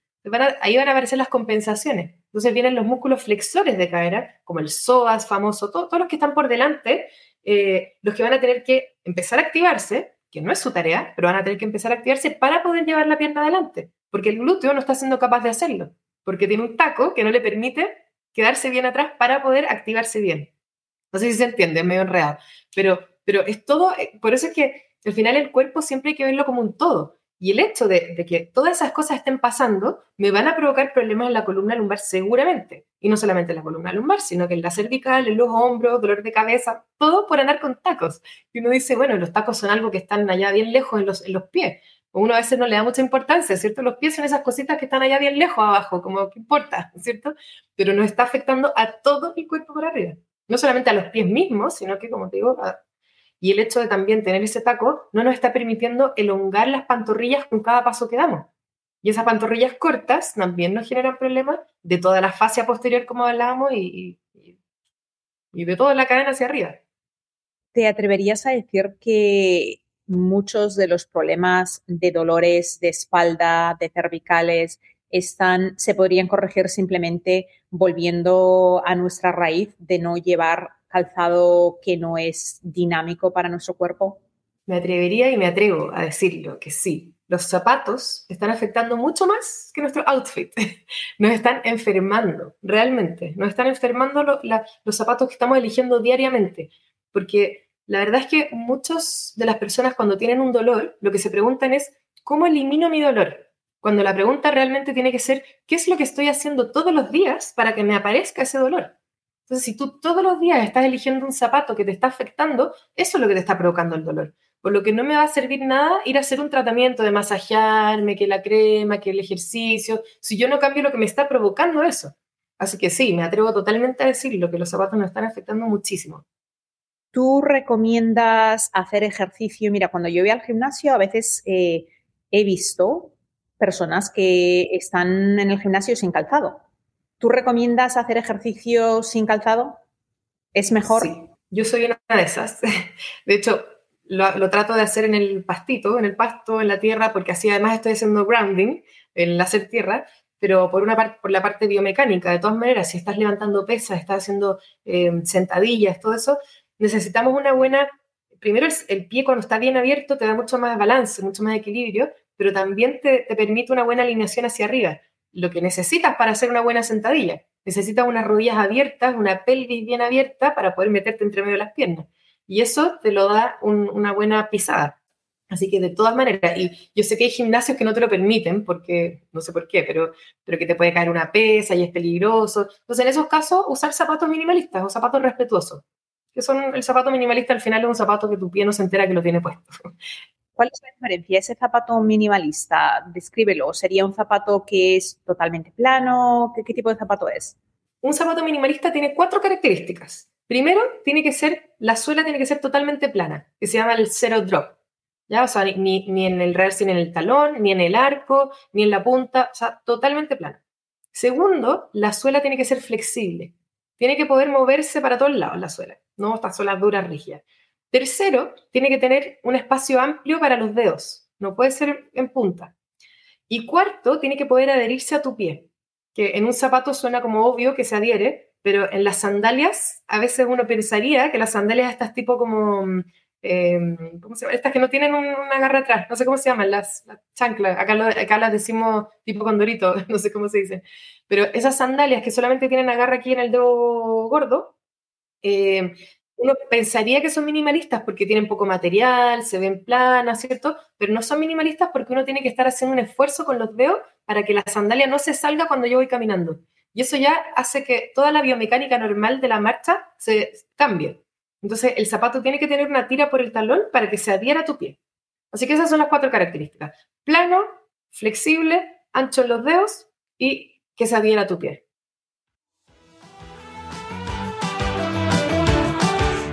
S3: ahí van a aparecer las compensaciones. Entonces vienen los músculos flexores de cadera, como el psoas famoso, todos los que están por delante, eh, los que van a tener que empezar a activarse que no es su tarea, pero van a tener que empezar a activarse para poder llevar la pierna adelante, porque el glúteo no está siendo capaz de hacerlo, porque tiene un taco que no le permite quedarse bien atrás para poder activarse bien. No sé si se entiende, es medio enredado, pero, pero es todo, eh, por eso es que al final el cuerpo siempre hay que verlo como un todo. Y el hecho de, que todas esas cosas estén pasando me van a provocar problemas en la columna lumbar seguramente. Y no solamente en la columna lumbar, sino que en la cervical, en los hombros, dolor de cabeza, todo por andar con tacos. Y uno dice, bueno, los tacos son algo que están allá bien lejos en los, en los pies. Uno a veces no le da mucha importancia, ¿cierto? Los pies son esas cositas que están allá bien lejos abajo, como que importa, ¿cierto? Pero nos está afectando a todo el cuerpo por arriba. No solamente a los pies mismos, sino que, como te digo, a y el hecho de también tener ese taco no nos está permitiendo elongar las pantorrillas con cada paso que damos. Y esas pantorrillas cortas también nos generan problemas de toda la fascia posterior, como hablábamos, y, y, de toda la cadena hacia arriba.
S2: ¿Te atreverías a decir que muchos de los problemas de dolores de espalda, de cervicales, están, se podrían corregir simplemente volviendo a nuestra raíz de no llevar calzado que no es dinámico para nuestro cuerpo?
S3: Me atrevería y me atrevo a decirlo, que sí. Los zapatos están afectando mucho más que nuestro outfit. Nos están enfermando, realmente. Nos están enfermando los zapatos que estamos eligiendo diariamente. Porque la verdad es que muchas de las personas cuando tienen un dolor, lo que se preguntan es, ¿cómo elimino mi dolor? Cuando la pregunta realmente tiene que ser, ¿qué es lo que estoy haciendo todos los días para que me aparezca ese dolor? Entonces, si tú todos los días estás eligiendo un zapato que te está afectando, eso es lo que te está provocando el dolor. Por lo que no me va a servir nada ir a hacer un tratamiento de masajearme, que la crema, que el ejercicio, si yo no cambio lo que me está provocando eso. Así que sí, me atrevo totalmente a decirlo, que los zapatos nos están afectando muchísimo.
S2: ¿Tú recomiendas hacer ejercicio? Mira, cuando yo voy al gimnasio, a veces eh, he visto personas que están en el gimnasio sin calzado ¿Tú recomiendas hacer ejercicio sin calzado? ¿Es mejor?
S3: Sí, yo soy una de esas. De hecho, lo, trato de hacer en el pastito, en el pasto, en la tierra, porque así además estoy haciendo grounding, el hacer tierra, pero por una parte, por la parte biomecánica. De todas maneras, si estás levantando pesas, estás haciendo eh, sentadillas, todo eso, necesitamos una buena. Primero, el, pie cuando está bien abierto te da mucho más balance, mucho más equilibrio, pero también te, te permite una buena alineación hacia arriba lo que necesitas para hacer una buena sentadilla. Necesitas unas rodillas abiertas, una pelvis bien abierta para poder meterte entre medio de las piernas. Y eso te lo da una buena pisada. Así que de todas maneras, y yo sé que hay gimnasios que no te lo permiten, porque no sé por qué, pero, pero que te puede caer una pesa y es peligroso. Entonces, en esos casos, usar zapatos minimalistas o zapatos respetuosos. Que son el zapato minimalista al final es un zapato que tu pie no se entera que lo tiene puesto.
S2: ¿Cuál es la diferencia? Ese zapato minimalista, descríbelo. ¿Sería un zapato que es totalmente plano? ¿Qué, tipo de zapato es?
S3: Un zapato minimalista tiene cuatro características. Primero, tiene que ser, la suela tiene que ser totalmente plana, que se llama el zero drop. ¿Ya? O sea, ni, ni en el reverse, ni en el talón, ni en el arco, ni en la punta, o sea, totalmente plana. Segundo, la suela tiene que ser flexible. Tiene que poder moverse para todos lados la suela, no estas suelas duras, rígidas. Tercero, tiene que tener un espacio amplio para los dedos, no puede ser en punta. Y cuarto, tiene que poder adherirse a tu pie, que en un zapato suena como obvio que se adhiere, pero en las sandalias a veces uno pensaría que las sandalias estas tipo como, eh, ¿cómo se llama? Estas que no tienen una garra atrás, no sé cómo se llaman, las, chanclas, acá, acá, las decimos tipo condorito, no sé cómo se dice, pero esas sandalias que solamente tienen agarra aquí en el dedo gordo, eh, uno pensaría que son minimalistas porque tienen poco material, se ven planas, ¿cierto? Pero no son minimalistas porque uno tiene que estar haciendo un esfuerzo con los dedos para que la sandalia no se salga cuando yo voy caminando. Y eso ya hace que toda la biomecánica normal de la marcha se cambie. Entonces, el zapato tiene que tener una tira por el talón para que se adhiera a tu pie. Así que esas son las cuatro características. Plano, flexible, ancho en los dedos y que se adhiera a tu pie.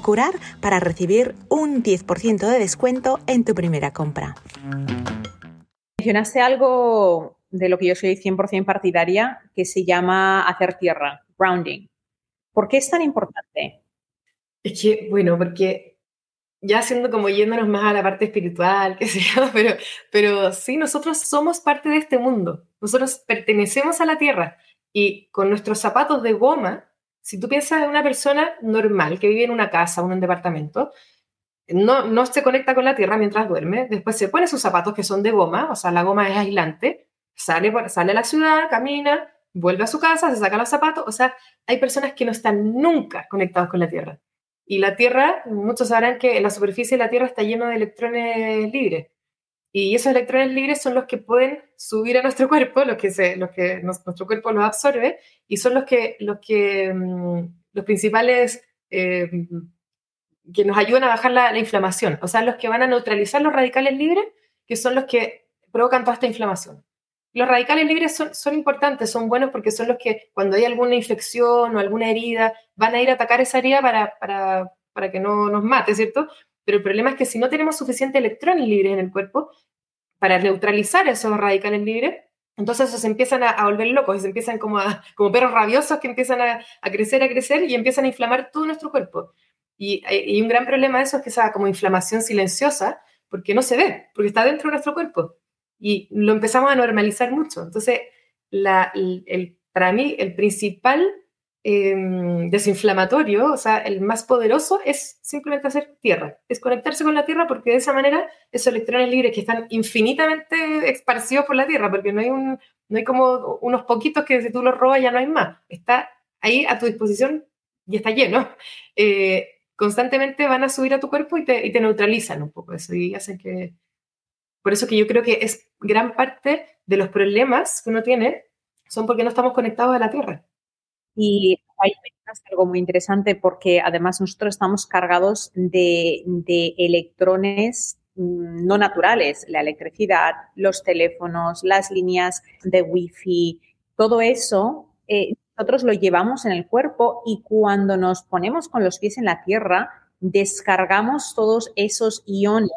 S4: curar para recibir un 10% de descuento en tu primera compra.
S2: Mencionaste algo de lo que yo soy 100% partidaria, que se llama hacer tierra, grounding. ¿Por qué es tan importante?
S3: Es que, bueno, porque ya siendo como yéndonos más a la parte espiritual, qué sé yo, pero, pero sí, nosotros somos parte de este mundo. Nosotros pertenecemos a la tierra y con nuestros zapatos de goma si tú piensas en una persona normal que vive en una casa en un departamento, no, no se conecta con la tierra mientras duerme, después se pone sus zapatos que son de goma, o sea, la goma es aislante, sale, sale a la ciudad, camina, vuelve a su casa, se saca los zapatos, o sea, hay personas que no están nunca conectadas con la tierra. Y la tierra, muchos sabrán que en la superficie de la tierra está lleno de electrones libres. Y esos electrones libres son los que pueden subir a nuestro cuerpo, los que, que nuestro cuerpo los absorbe, y son los que, los, que, mm, los principales eh, que nos ayudan a bajar la, inflamación, o sea, los que van a neutralizar los radicales libres, que son los que provocan toda esta inflamación. Los radicales libres son, importantes, son buenos porque son los que cuando hay alguna infección o alguna herida, van a ir a atacar esa herida para, para que no nos mate, ¿cierto? Pero el problema es que si no tenemos suficiente electrones libres en el cuerpo para neutralizar esos radicales libres, entonces se empiezan a, volver locos se empiezan como, como perros rabiosos que empiezan a, crecer, a crecer y empiezan a inflamar todo nuestro cuerpo. Y, y, un gran problema de eso es que esa como inflamación silenciosa, porque no se ve, porque está dentro de nuestro cuerpo. Y lo empezamos a normalizar mucho. Entonces, la, el, para mí, el principal Em, desinflamatorio, o sea, el más poderoso es simplemente hacer tierra, es conectarse con la tierra porque de esa manera esos electrones libres que están infinitamente esparcidos por la tierra, porque no hay, un, no hay como unos poquitos que si tú los robas ya no hay más, está ahí a tu disposición y está lleno. Eh, constantemente van a subir a tu cuerpo y te, y te neutralizan un poco eso y hacen que... Por eso que yo creo que es gran parte de los problemas que uno tiene son porque no estamos conectados a la tierra.
S2: Y hay algo muy interesante porque además nosotros estamos cargados de, electrones mm, no naturales, la electricidad, los teléfonos, las líneas de wifi, todo eso eh, nosotros lo llevamos en el cuerpo y cuando nos ponemos con los pies en la tierra, descargamos todos esos iones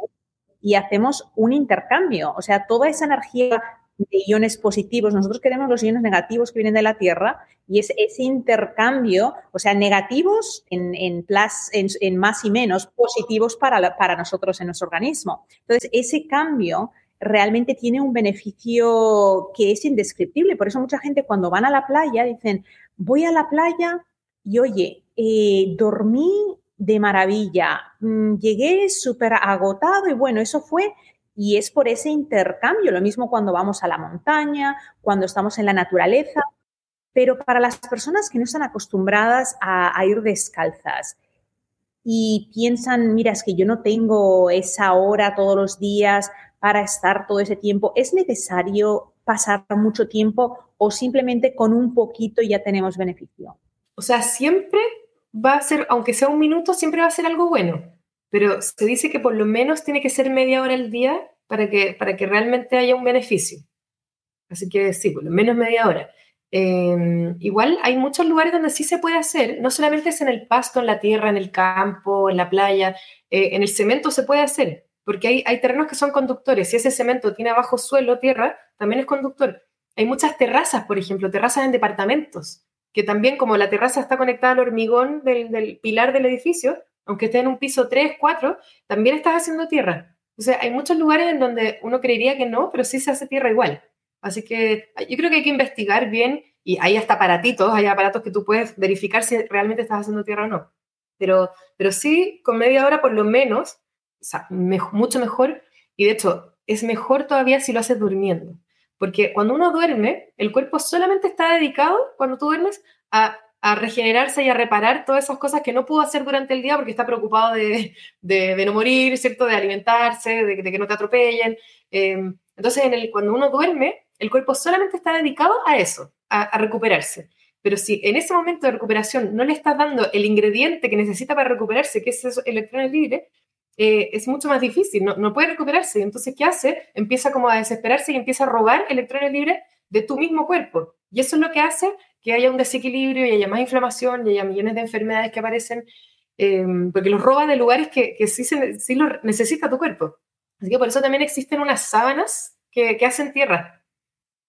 S2: y hacemos un intercambio. O sea, toda esa energía de iones positivos. Nosotros queremos los iones negativos que vienen de la Tierra y es ese intercambio, o sea, negativos en, en, más y menos, positivos para, para nosotros en nuestro organismo. Entonces, ese cambio realmente tiene un beneficio que es indescriptible. Por eso mucha gente cuando van a la playa dicen, voy a la playa y oye, eh, dormí de maravilla, mm, llegué súper agotado y bueno, eso fue y es por ese intercambio, lo mismo cuando vamos a la montaña, cuando estamos en la naturaleza, pero para las personas que no están acostumbradas a, ir descalzas y piensan, mira, es que yo no tengo esa hora todos los días para estar todo ese tiempo, ¿es necesario pasar mucho tiempo o simplemente con un poquito ya tenemos beneficio?
S3: O sea, siempre va a ser, aunque sea un minuto, siempre va a ser algo bueno pero se dice que por lo menos tiene que ser media hora al día para que, para que realmente haya un beneficio. Así que sí, por lo menos media hora. Em, igual hay muchos lugares donde sí se puede hacer, no solamente es en el pasto, en la tierra, en el campo, en la playa, eh, en el cemento se puede hacer, porque hay, hay terrenos que son conductores. Si ese cemento tiene abajo suelo, tierra, también es conductor. Hay muchas terrazas, por ejemplo, terrazas en departamentos, que también como la terraza está conectada al hormigón del, del pilar del edificio, aunque esté en un piso 3, 4, también estás haciendo tierra. O sea, hay muchos lugares en donde uno creería que no, pero sí se hace tierra igual. Así que yo creo que hay que investigar bien y hay hasta aparatitos, hay aparatos que tú puedes verificar si realmente estás haciendo tierra o no. Pero, pero sí, con media hora por lo menos, o sea, mucho mejor. Y de hecho, es mejor todavía si lo haces durmiendo. Porque cuando uno duerme, el cuerpo solamente está dedicado, cuando tú duermes, a a regenerarse y a reparar todas esas cosas que no pudo hacer durante el día porque está preocupado de, de, no morir, ¿cierto? De alimentarse, de, que no te atropellen. Em, entonces, cuando uno duerme, el cuerpo solamente está dedicado a eso, a, recuperarse. Pero si en ese momento de recuperación no le estás dando el ingrediente que necesita para recuperarse, que es esos electrones libres, eh, es mucho más difícil, no, no puede recuperarse. Entonces, ¿qué hace? Empieza como a desesperarse y empieza a robar electrones libres de tu mismo cuerpo. Y eso es lo que hace que haya un desequilibrio y haya más inflamación y haya millones de enfermedades que aparecen, em, porque los roba de lugares que, que sí, se, sí lo necesita tu cuerpo. Así que por eso también existen unas sábanas que, que hacen tierra,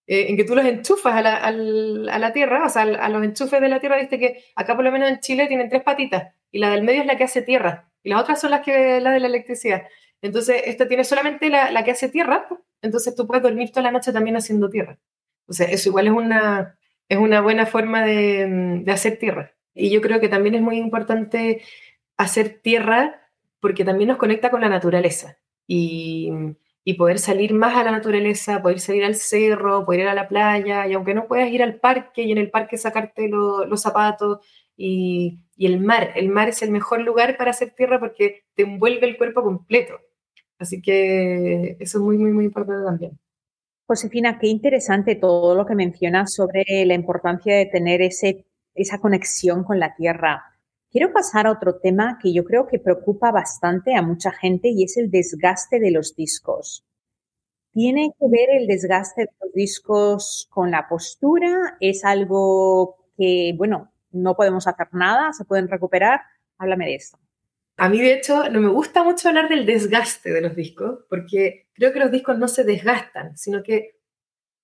S3: eh, en que tú los enchufas a la, a la tierra, o sea, a los enchufes de la tierra, viste que acá por lo menos en Chile tienen tres patitas y la del medio es la que hace tierra y las otras son las que la de la electricidad. Entonces, esta tiene solamente la, la que hace tierra, entonces tú puedes dormir toda la noche también haciendo tierra. O sea, eso igual es una, es una buena forma de, hacer tierra. Y yo creo que también es muy importante hacer tierra porque también nos conecta con la naturaleza y, poder salir más a la naturaleza, poder salir al cerro, poder ir a la playa y aunque no puedas ir al parque y en el parque sacarte los zapatos y, y, el mar, el mar es el mejor lugar para hacer tierra porque te envuelve el cuerpo completo. Así que eso es muy, muy, muy importante también.
S2: Josefina, qué interesante todo lo que mencionas sobre la importancia de tener ese, esa conexión con la tierra. Quiero pasar a otro tema que yo creo que preocupa bastante a mucha gente y es el desgaste de los discos. ¿Tiene que ver el desgaste de los discos con la postura? ¿Es algo que, bueno, no podemos hacer nada? ¿Se pueden recuperar? Háblame de esto.
S3: A mí, de hecho, no me gusta mucho hablar del desgaste de los discos, porque creo que los discos no se desgastan, sino que,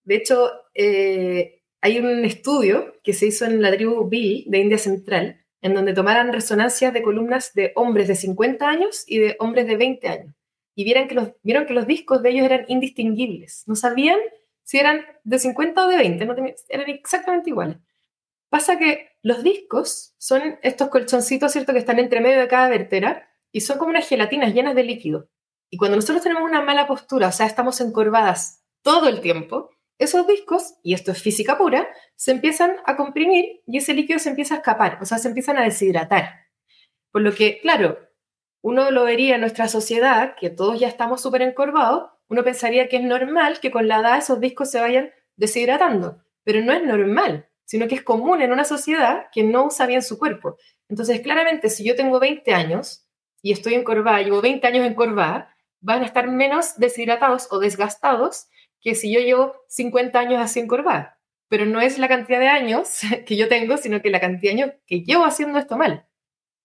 S3: de hecho, eh, hay un estudio que se hizo en la tribu Bill de India Central, en donde tomaran resonancias de columnas de hombres de 50 años y de hombres de 20 años. Y vieron que los, vieron que los discos de ellos eran indistinguibles. No sabían si eran de 50 o de 20, no eran exactamente iguales. Pasa que los discos son estos colchoncitos, ¿cierto?, que están entre medio de cada vértebra y son como unas gelatinas llenas de líquido. Y cuando nosotros tenemos una mala postura, o sea, estamos encorvadas todo el tiempo, esos discos, y esto es física pura, se empiezan a comprimir y ese líquido se empieza a escapar, o sea, se empiezan a deshidratar. Por lo que, claro, uno lo vería en nuestra sociedad, que todos ya estamos súper encorvados, uno pensaría que es normal que con la edad esos discos se vayan deshidratando, pero no es normal sino que es común en una sociedad que no usa bien su cuerpo. Entonces, claramente, si yo tengo 20 años y estoy encorvada, llevo 20 años encorvada, van a estar menos deshidratados o desgastados que si yo llevo 50 años así encorvada. Pero no es la cantidad de años que yo tengo, sino que la cantidad de años que llevo haciendo esto mal.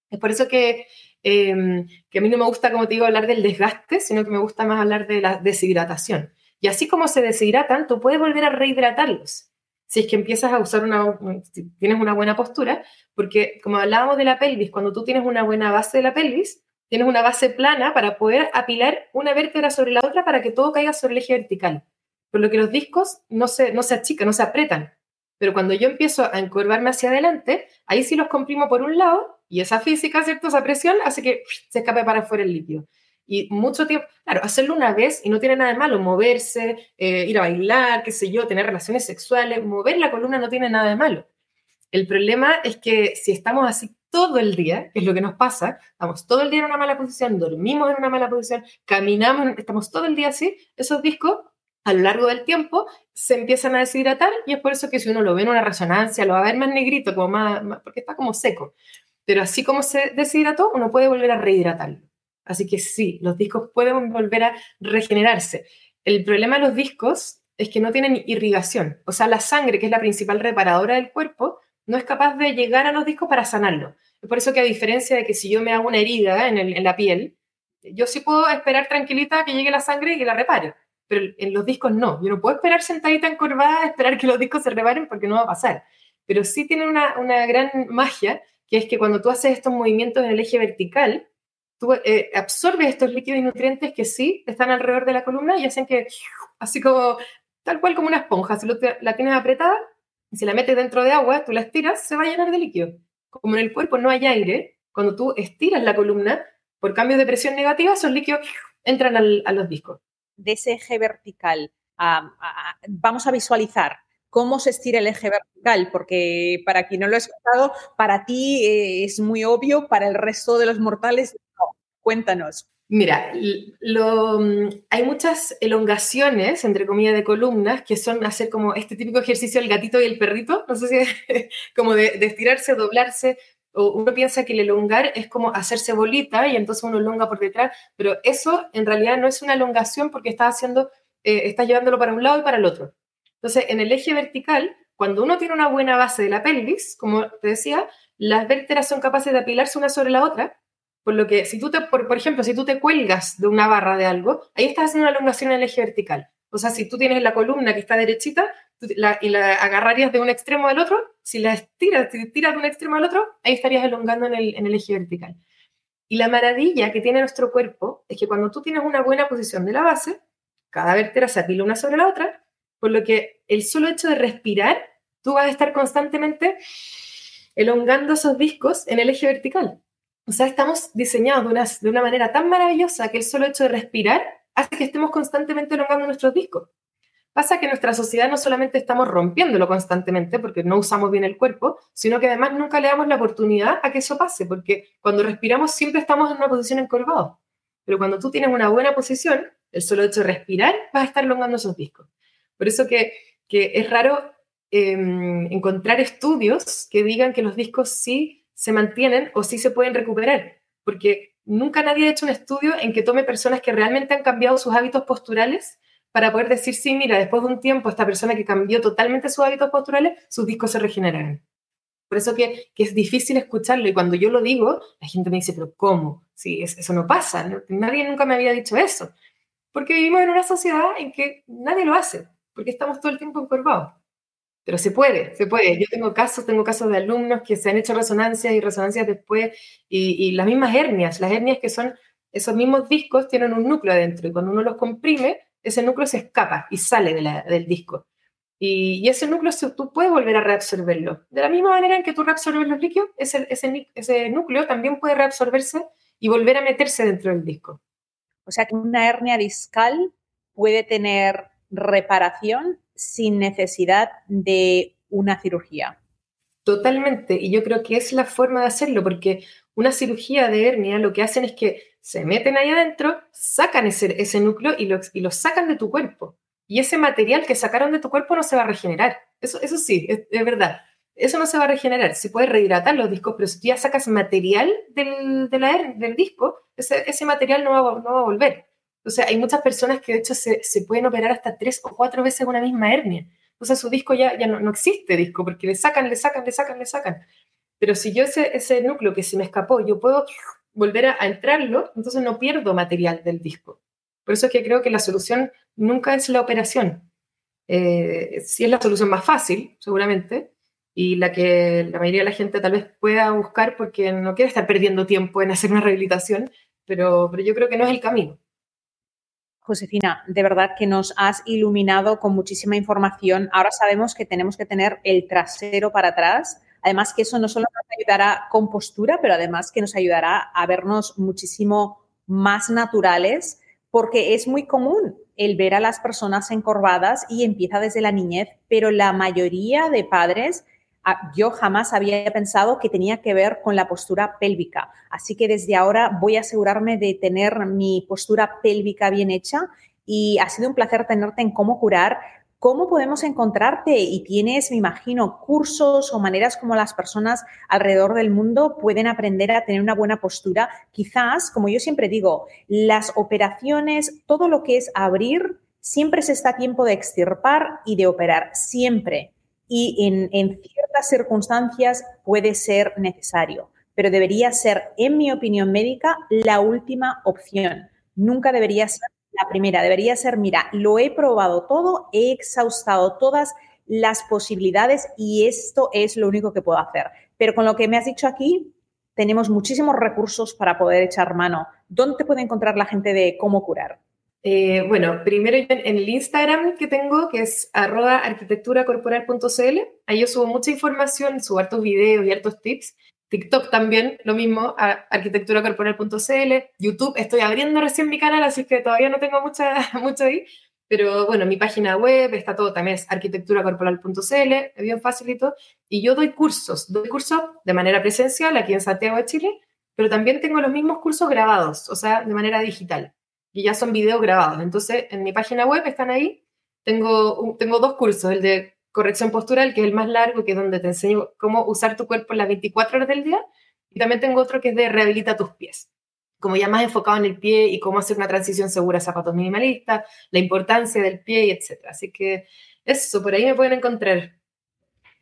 S3: Es por eso que, em, que a mí no me gusta, como te digo, hablar del desgaste, sino que me gusta más hablar de la deshidratación. Y así como se deshidratan, tú puedes volver a rehidratarlos si es que empiezas a usar una, si tienes una buena postura, porque como hablábamos de la pelvis, cuando tú tienes una buena base de la pelvis, tienes una base plana para poder apilar una vértebra sobre la otra para que todo caiga sobre el eje vertical. Por lo que los discos no se, no se achican, no se apretan. Pero cuando yo empiezo a encorvarme hacia adelante, ahí sí los comprimo por un lado y esa física, ¿cierto? Esa presión hace que se escape para afuera el líquido. Y mucho tiempo, claro, hacerlo una vez y no tiene nada de malo, moverse, eh, ir a bailar, qué sé yo, tener relaciones sexuales, mover la columna no tiene nada de malo. El problema es que si estamos así todo el día, que es lo que nos pasa, estamos todo el día en una mala posición, dormimos en una mala posición, caminamos, estamos todo el día así, esos discos a lo largo del tiempo se empiezan a deshidratar y es por eso que si uno lo ve en una resonancia lo va a ver más negrito, como más, porque está como seco. Pero así como se deshidrató, uno puede volver a rehidratarlo. Así que sí, los discos pueden volver a regenerarse. El problema de los discos es que no tienen irrigación. O sea, la sangre, que es la principal reparadora del cuerpo, no es capaz de llegar a los discos para sanarlo. Es por eso que a diferencia de que si yo me hago una herida en, la piel, yo sí puedo esperar tranquilita que llegue la sangre y que la repare pero en los discos no. Yo no puedo esperar sentadita encorvada, esperar que los discos se reparen porque no va a pasar. Pero sí tienen una gran magia, que es que cuando tú haces estos movimientos en el eje vertical, tú eh, absorbes estos líquidos y nutrientes que sí están alrededor de la columna y hacen que, así como, tal cual como una esponja, si la tienes apretada y si la metes dentro de agua, tú la estiras, se va a llenar de líquido. Como en el cuerpo no hay aire, cuando tú estiras la columna, por cambios de presión negativa, esos líquidos entran a los discos
S2: de ese eje vertical, vamos a visualizar cómo se estira el eje vertical, porque para quien no lo ha escuchado, para ti eh, es muy obvio, para el resto de los mortales, no. Cuéntanos.
S3: Mira, lo, hay muchas elongaciones, entre comillas, de columnas que son hacer como este típico ejercicio del gatito y el perrito, no sé si como de, de estirarse, doblarse, uno piensa que el elongar es como hacerse bolita y entonces uno elonga por detrás, pero eso en realidad no es una elongación porque está haciendo, eh, está llevándolo para un lado y para el otro. Entonces, en el eje vertical, cuando uno tiene una buena base de la pelvis, como te decía, las vértebras son capaces de apilarse una sobre la otra, por lo que si tú te, por, por ejemplo, si tú te cuelgas de una barra de algo, ahí estás haciendo una elongación en el eje vertical. O sea, si tú tienes la columna que está derechita, y la agarrarías de un extremo al otro, si la estiras, tiras de un extremo al otro, ahí estarías elongando en el, en el eje vertical. Y la maravilla que tiene nuestro cuerpo es que cuando tú tienes una buena posición de la base, cada vértebra se apila una sobre la otra, por lo que el solo hecho de respirar, tú vas a estar constantemente elongando esos discos en el eje vertical. O sea, estamos diseñados de una, de una manera tan maravillosa que el solo hecho de respirar hace que estemos constantemente elongando nuestros discos. Pasa que nuestra sociedad no solamente estamos rompiéndolo constantemente porque no usamos bien el cuerpo, sino que además nunca le damos la oportunidad a que eso pase, porque cuando respiramos siempre estamos en una posición encorvado. Pero cuando tú tienes una buena posición, el solo hecho de respirar, vas a estar elongando esos discos. Por eso que, es raro em, encontrar estudios que digan que los discos sí se mantienen o sí se pueden recuperar, porque nunca nadie ha hecho un estudio en que tome personas que realmente han cambiado sus hábitos posturales para poder decir, sí, mira, después de un tiempo, esta persona que cambió totalmente sus hábitos posturales, sus discos se regeneran. Por eso que, es difícil escucharlo y cuando yo lo digo, la gente me dice, pero ¿cómo? Sí, eso no pasa, nadie nunca me había dicho eso. Porque vivimos en una sociedad en que nadie lo hace, porque estamos todo el tiempo encorvados. Pero se puede, se puede. Yo tengo casos, tengo casos de alumnos que se han hecho resonancias y resonancias después y, y las mismas hernias, las hernias que son, esos mismos discos tienen un núcleo adentro y cuando uno los comprime, ese núcleo se escapa y sale del disco. Y, ese núcleo tú puedes volver a reabsorberlo. De la misma manera en que tú reabsorbes los líquidos, ese, ese, núcleo también puede reabsorberse y volver a meterse dentro del disco.
S2: O sea que una hernia discal puede tener reparación sin necesidad de una cirugía.
S3: Totalmente, y yo creo que es la forma de hacerlo, porque una cirugía de hernia lo que hacen es que se meten ahí adentro, sacan ese, ese núcleo y lo, y lo sacan de tu cuerpo. Y ese material que sacaron de tu cuerpo no se va a regenerar. Eso, eso sí, es, verdad. Eso no se va a regenerar. Se puede rehidratar los discos, pero si tú ya sacas material del, de del disco, ese, ese material no va, no va, a volver. O sea, hay muchas personas que de hecho se, se, pueden operar hasta tres o cuatro veces una misma hernia. O sea, su disco ya, ya no, no, existe disco, porque le sacan, le sacan, le sacan, le sacan. Pero si yo ese, ese núcleo que se me escapó, yo puedo volver a, entrarlo, entonces no pierdo material del disco. Por eso es que creo que la solución nunca es la operación. Eh, es la solución más fácil, seguramente, y la que la mayoría de la gente tal vez pueda buscar porque no quiere estar perdiendo tiempo en hacer una rehabilitación, pero, pero yo creo que no es el camino.
S2: Josefina, de verdad que nos has iluminado con muchísima información. Ahora sabemos que tenemos que tener el trasero para atrás Además que eso no solo nos ayudará con postura, pero además que nos ayudará a vernos muchísimo más naturales, porque es muy común el ver a las personas encorvadas y empieza desde la niñez, pero la mayoría de padres yo jamás había pensado que tenía que ver con la postura pélvica. Así que desde ahora voy a asegurarme de tener mi postura pélvica bien hecha y ha sido un placer tenerte en cómo curar. ¿Cómo podemos encontrarte? Y tienes, me imagino, cursos o maneras como las personas alrededor del mundo pueden aprender a tener una buena postura. Quizás, como yo siempre digo, las operaciones, todo lo que es abrir, siempre se está a tiempo de extirpar y de operar, siempre. Y en, ciertas circunstancias puede ser necesario, pero debería ser, en mi opinión médica, la última opción. Nunca debería ser la primera debería ser, mira, lo he probado todo, he exhaustado todas las posibilidades y esto es lo único que puedo hacer. Pero con lo que me has dicho aquí, tenemos muchísimos recursos para poder echar mano. ¿Dónde puede encontrar la gente de cómo curar?
S3: Eh, bueno, primero en el Instagram que tengo, que es arroba arquitecturacorporal.cl, ahí subo mucha información, subo hartos videos y hartos tips. TikTok también, lo mismo, arquitecturacorporal.cl, YouTube, estoy abriendo recién mi canal, así que todavía no tengo mucha, mucho ahí, pero bueno, mi página web está todo, también es arquitecturacorporal.cl, es bien facilito, y yo doy cursos, doy cursos de manera presencial aquí en Santiago de Chile, pero también tengo los mismos cursos grabados, o sea, de manera digital, y ya son videos grabados, entonces en mi página web están ahí, tengo, tengo dos cursos, el de corrección postural, que es el más largo, que es donde te enseño cómo usar tu cuerpo en las 24 horas del día. Y también tengo otro que es de rehabilita tus pies, como ya más enfocado en el pie y cómo hacer una transición segura a zapatos minimalistas, la importancia del pie, y etc. Así que eso, por ahí me pueden encontrar.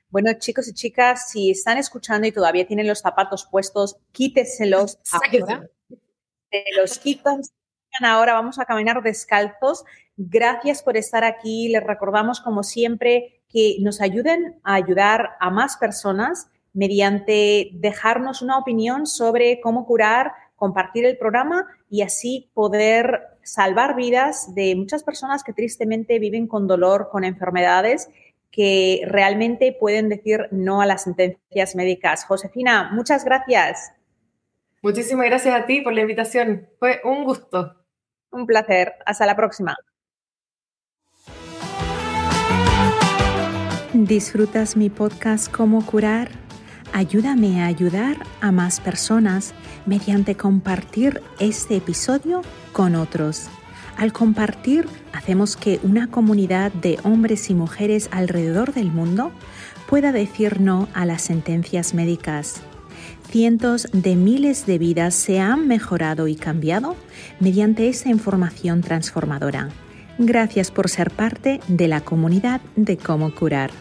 S2: Bueno, chicos y chicas, si están escuchando y todavía tienen los zapatos puestos, quíteselos ahora. Se los quitan ahora, vamos a caminar descalzos. Gracias por estar aquí. Les recordamos, como siempre, que nos ayuden a ayudar a más personas mediante dejarnos una opinión sobre cómo curar, compartir el programa y así poder salvar vidas de muchas personas que tristemente viven con dolor, con enfermedades que realmente pueden decir no a las sentencias médicas. Josefina, muchas gracias.
S3: Muchísimas gracias a ti por la invitación. Fue un gusto.
S2: Un placer. Hasta la próxima.
S4: ¿Disfrutas mi podcast Cómo curar? Ayúdame a ayudar a más personas mediante compartir este episodio con otros. Al compartir, hacemos que una comunidad de hombres y mujeres alrededor del mundo pueda decir no a las sentencias médicas. Cientos de miles de vidas se han mejorado y cambiado mediante esta información transformadora. Gracias por ser parte de la comunidad de cómo curar.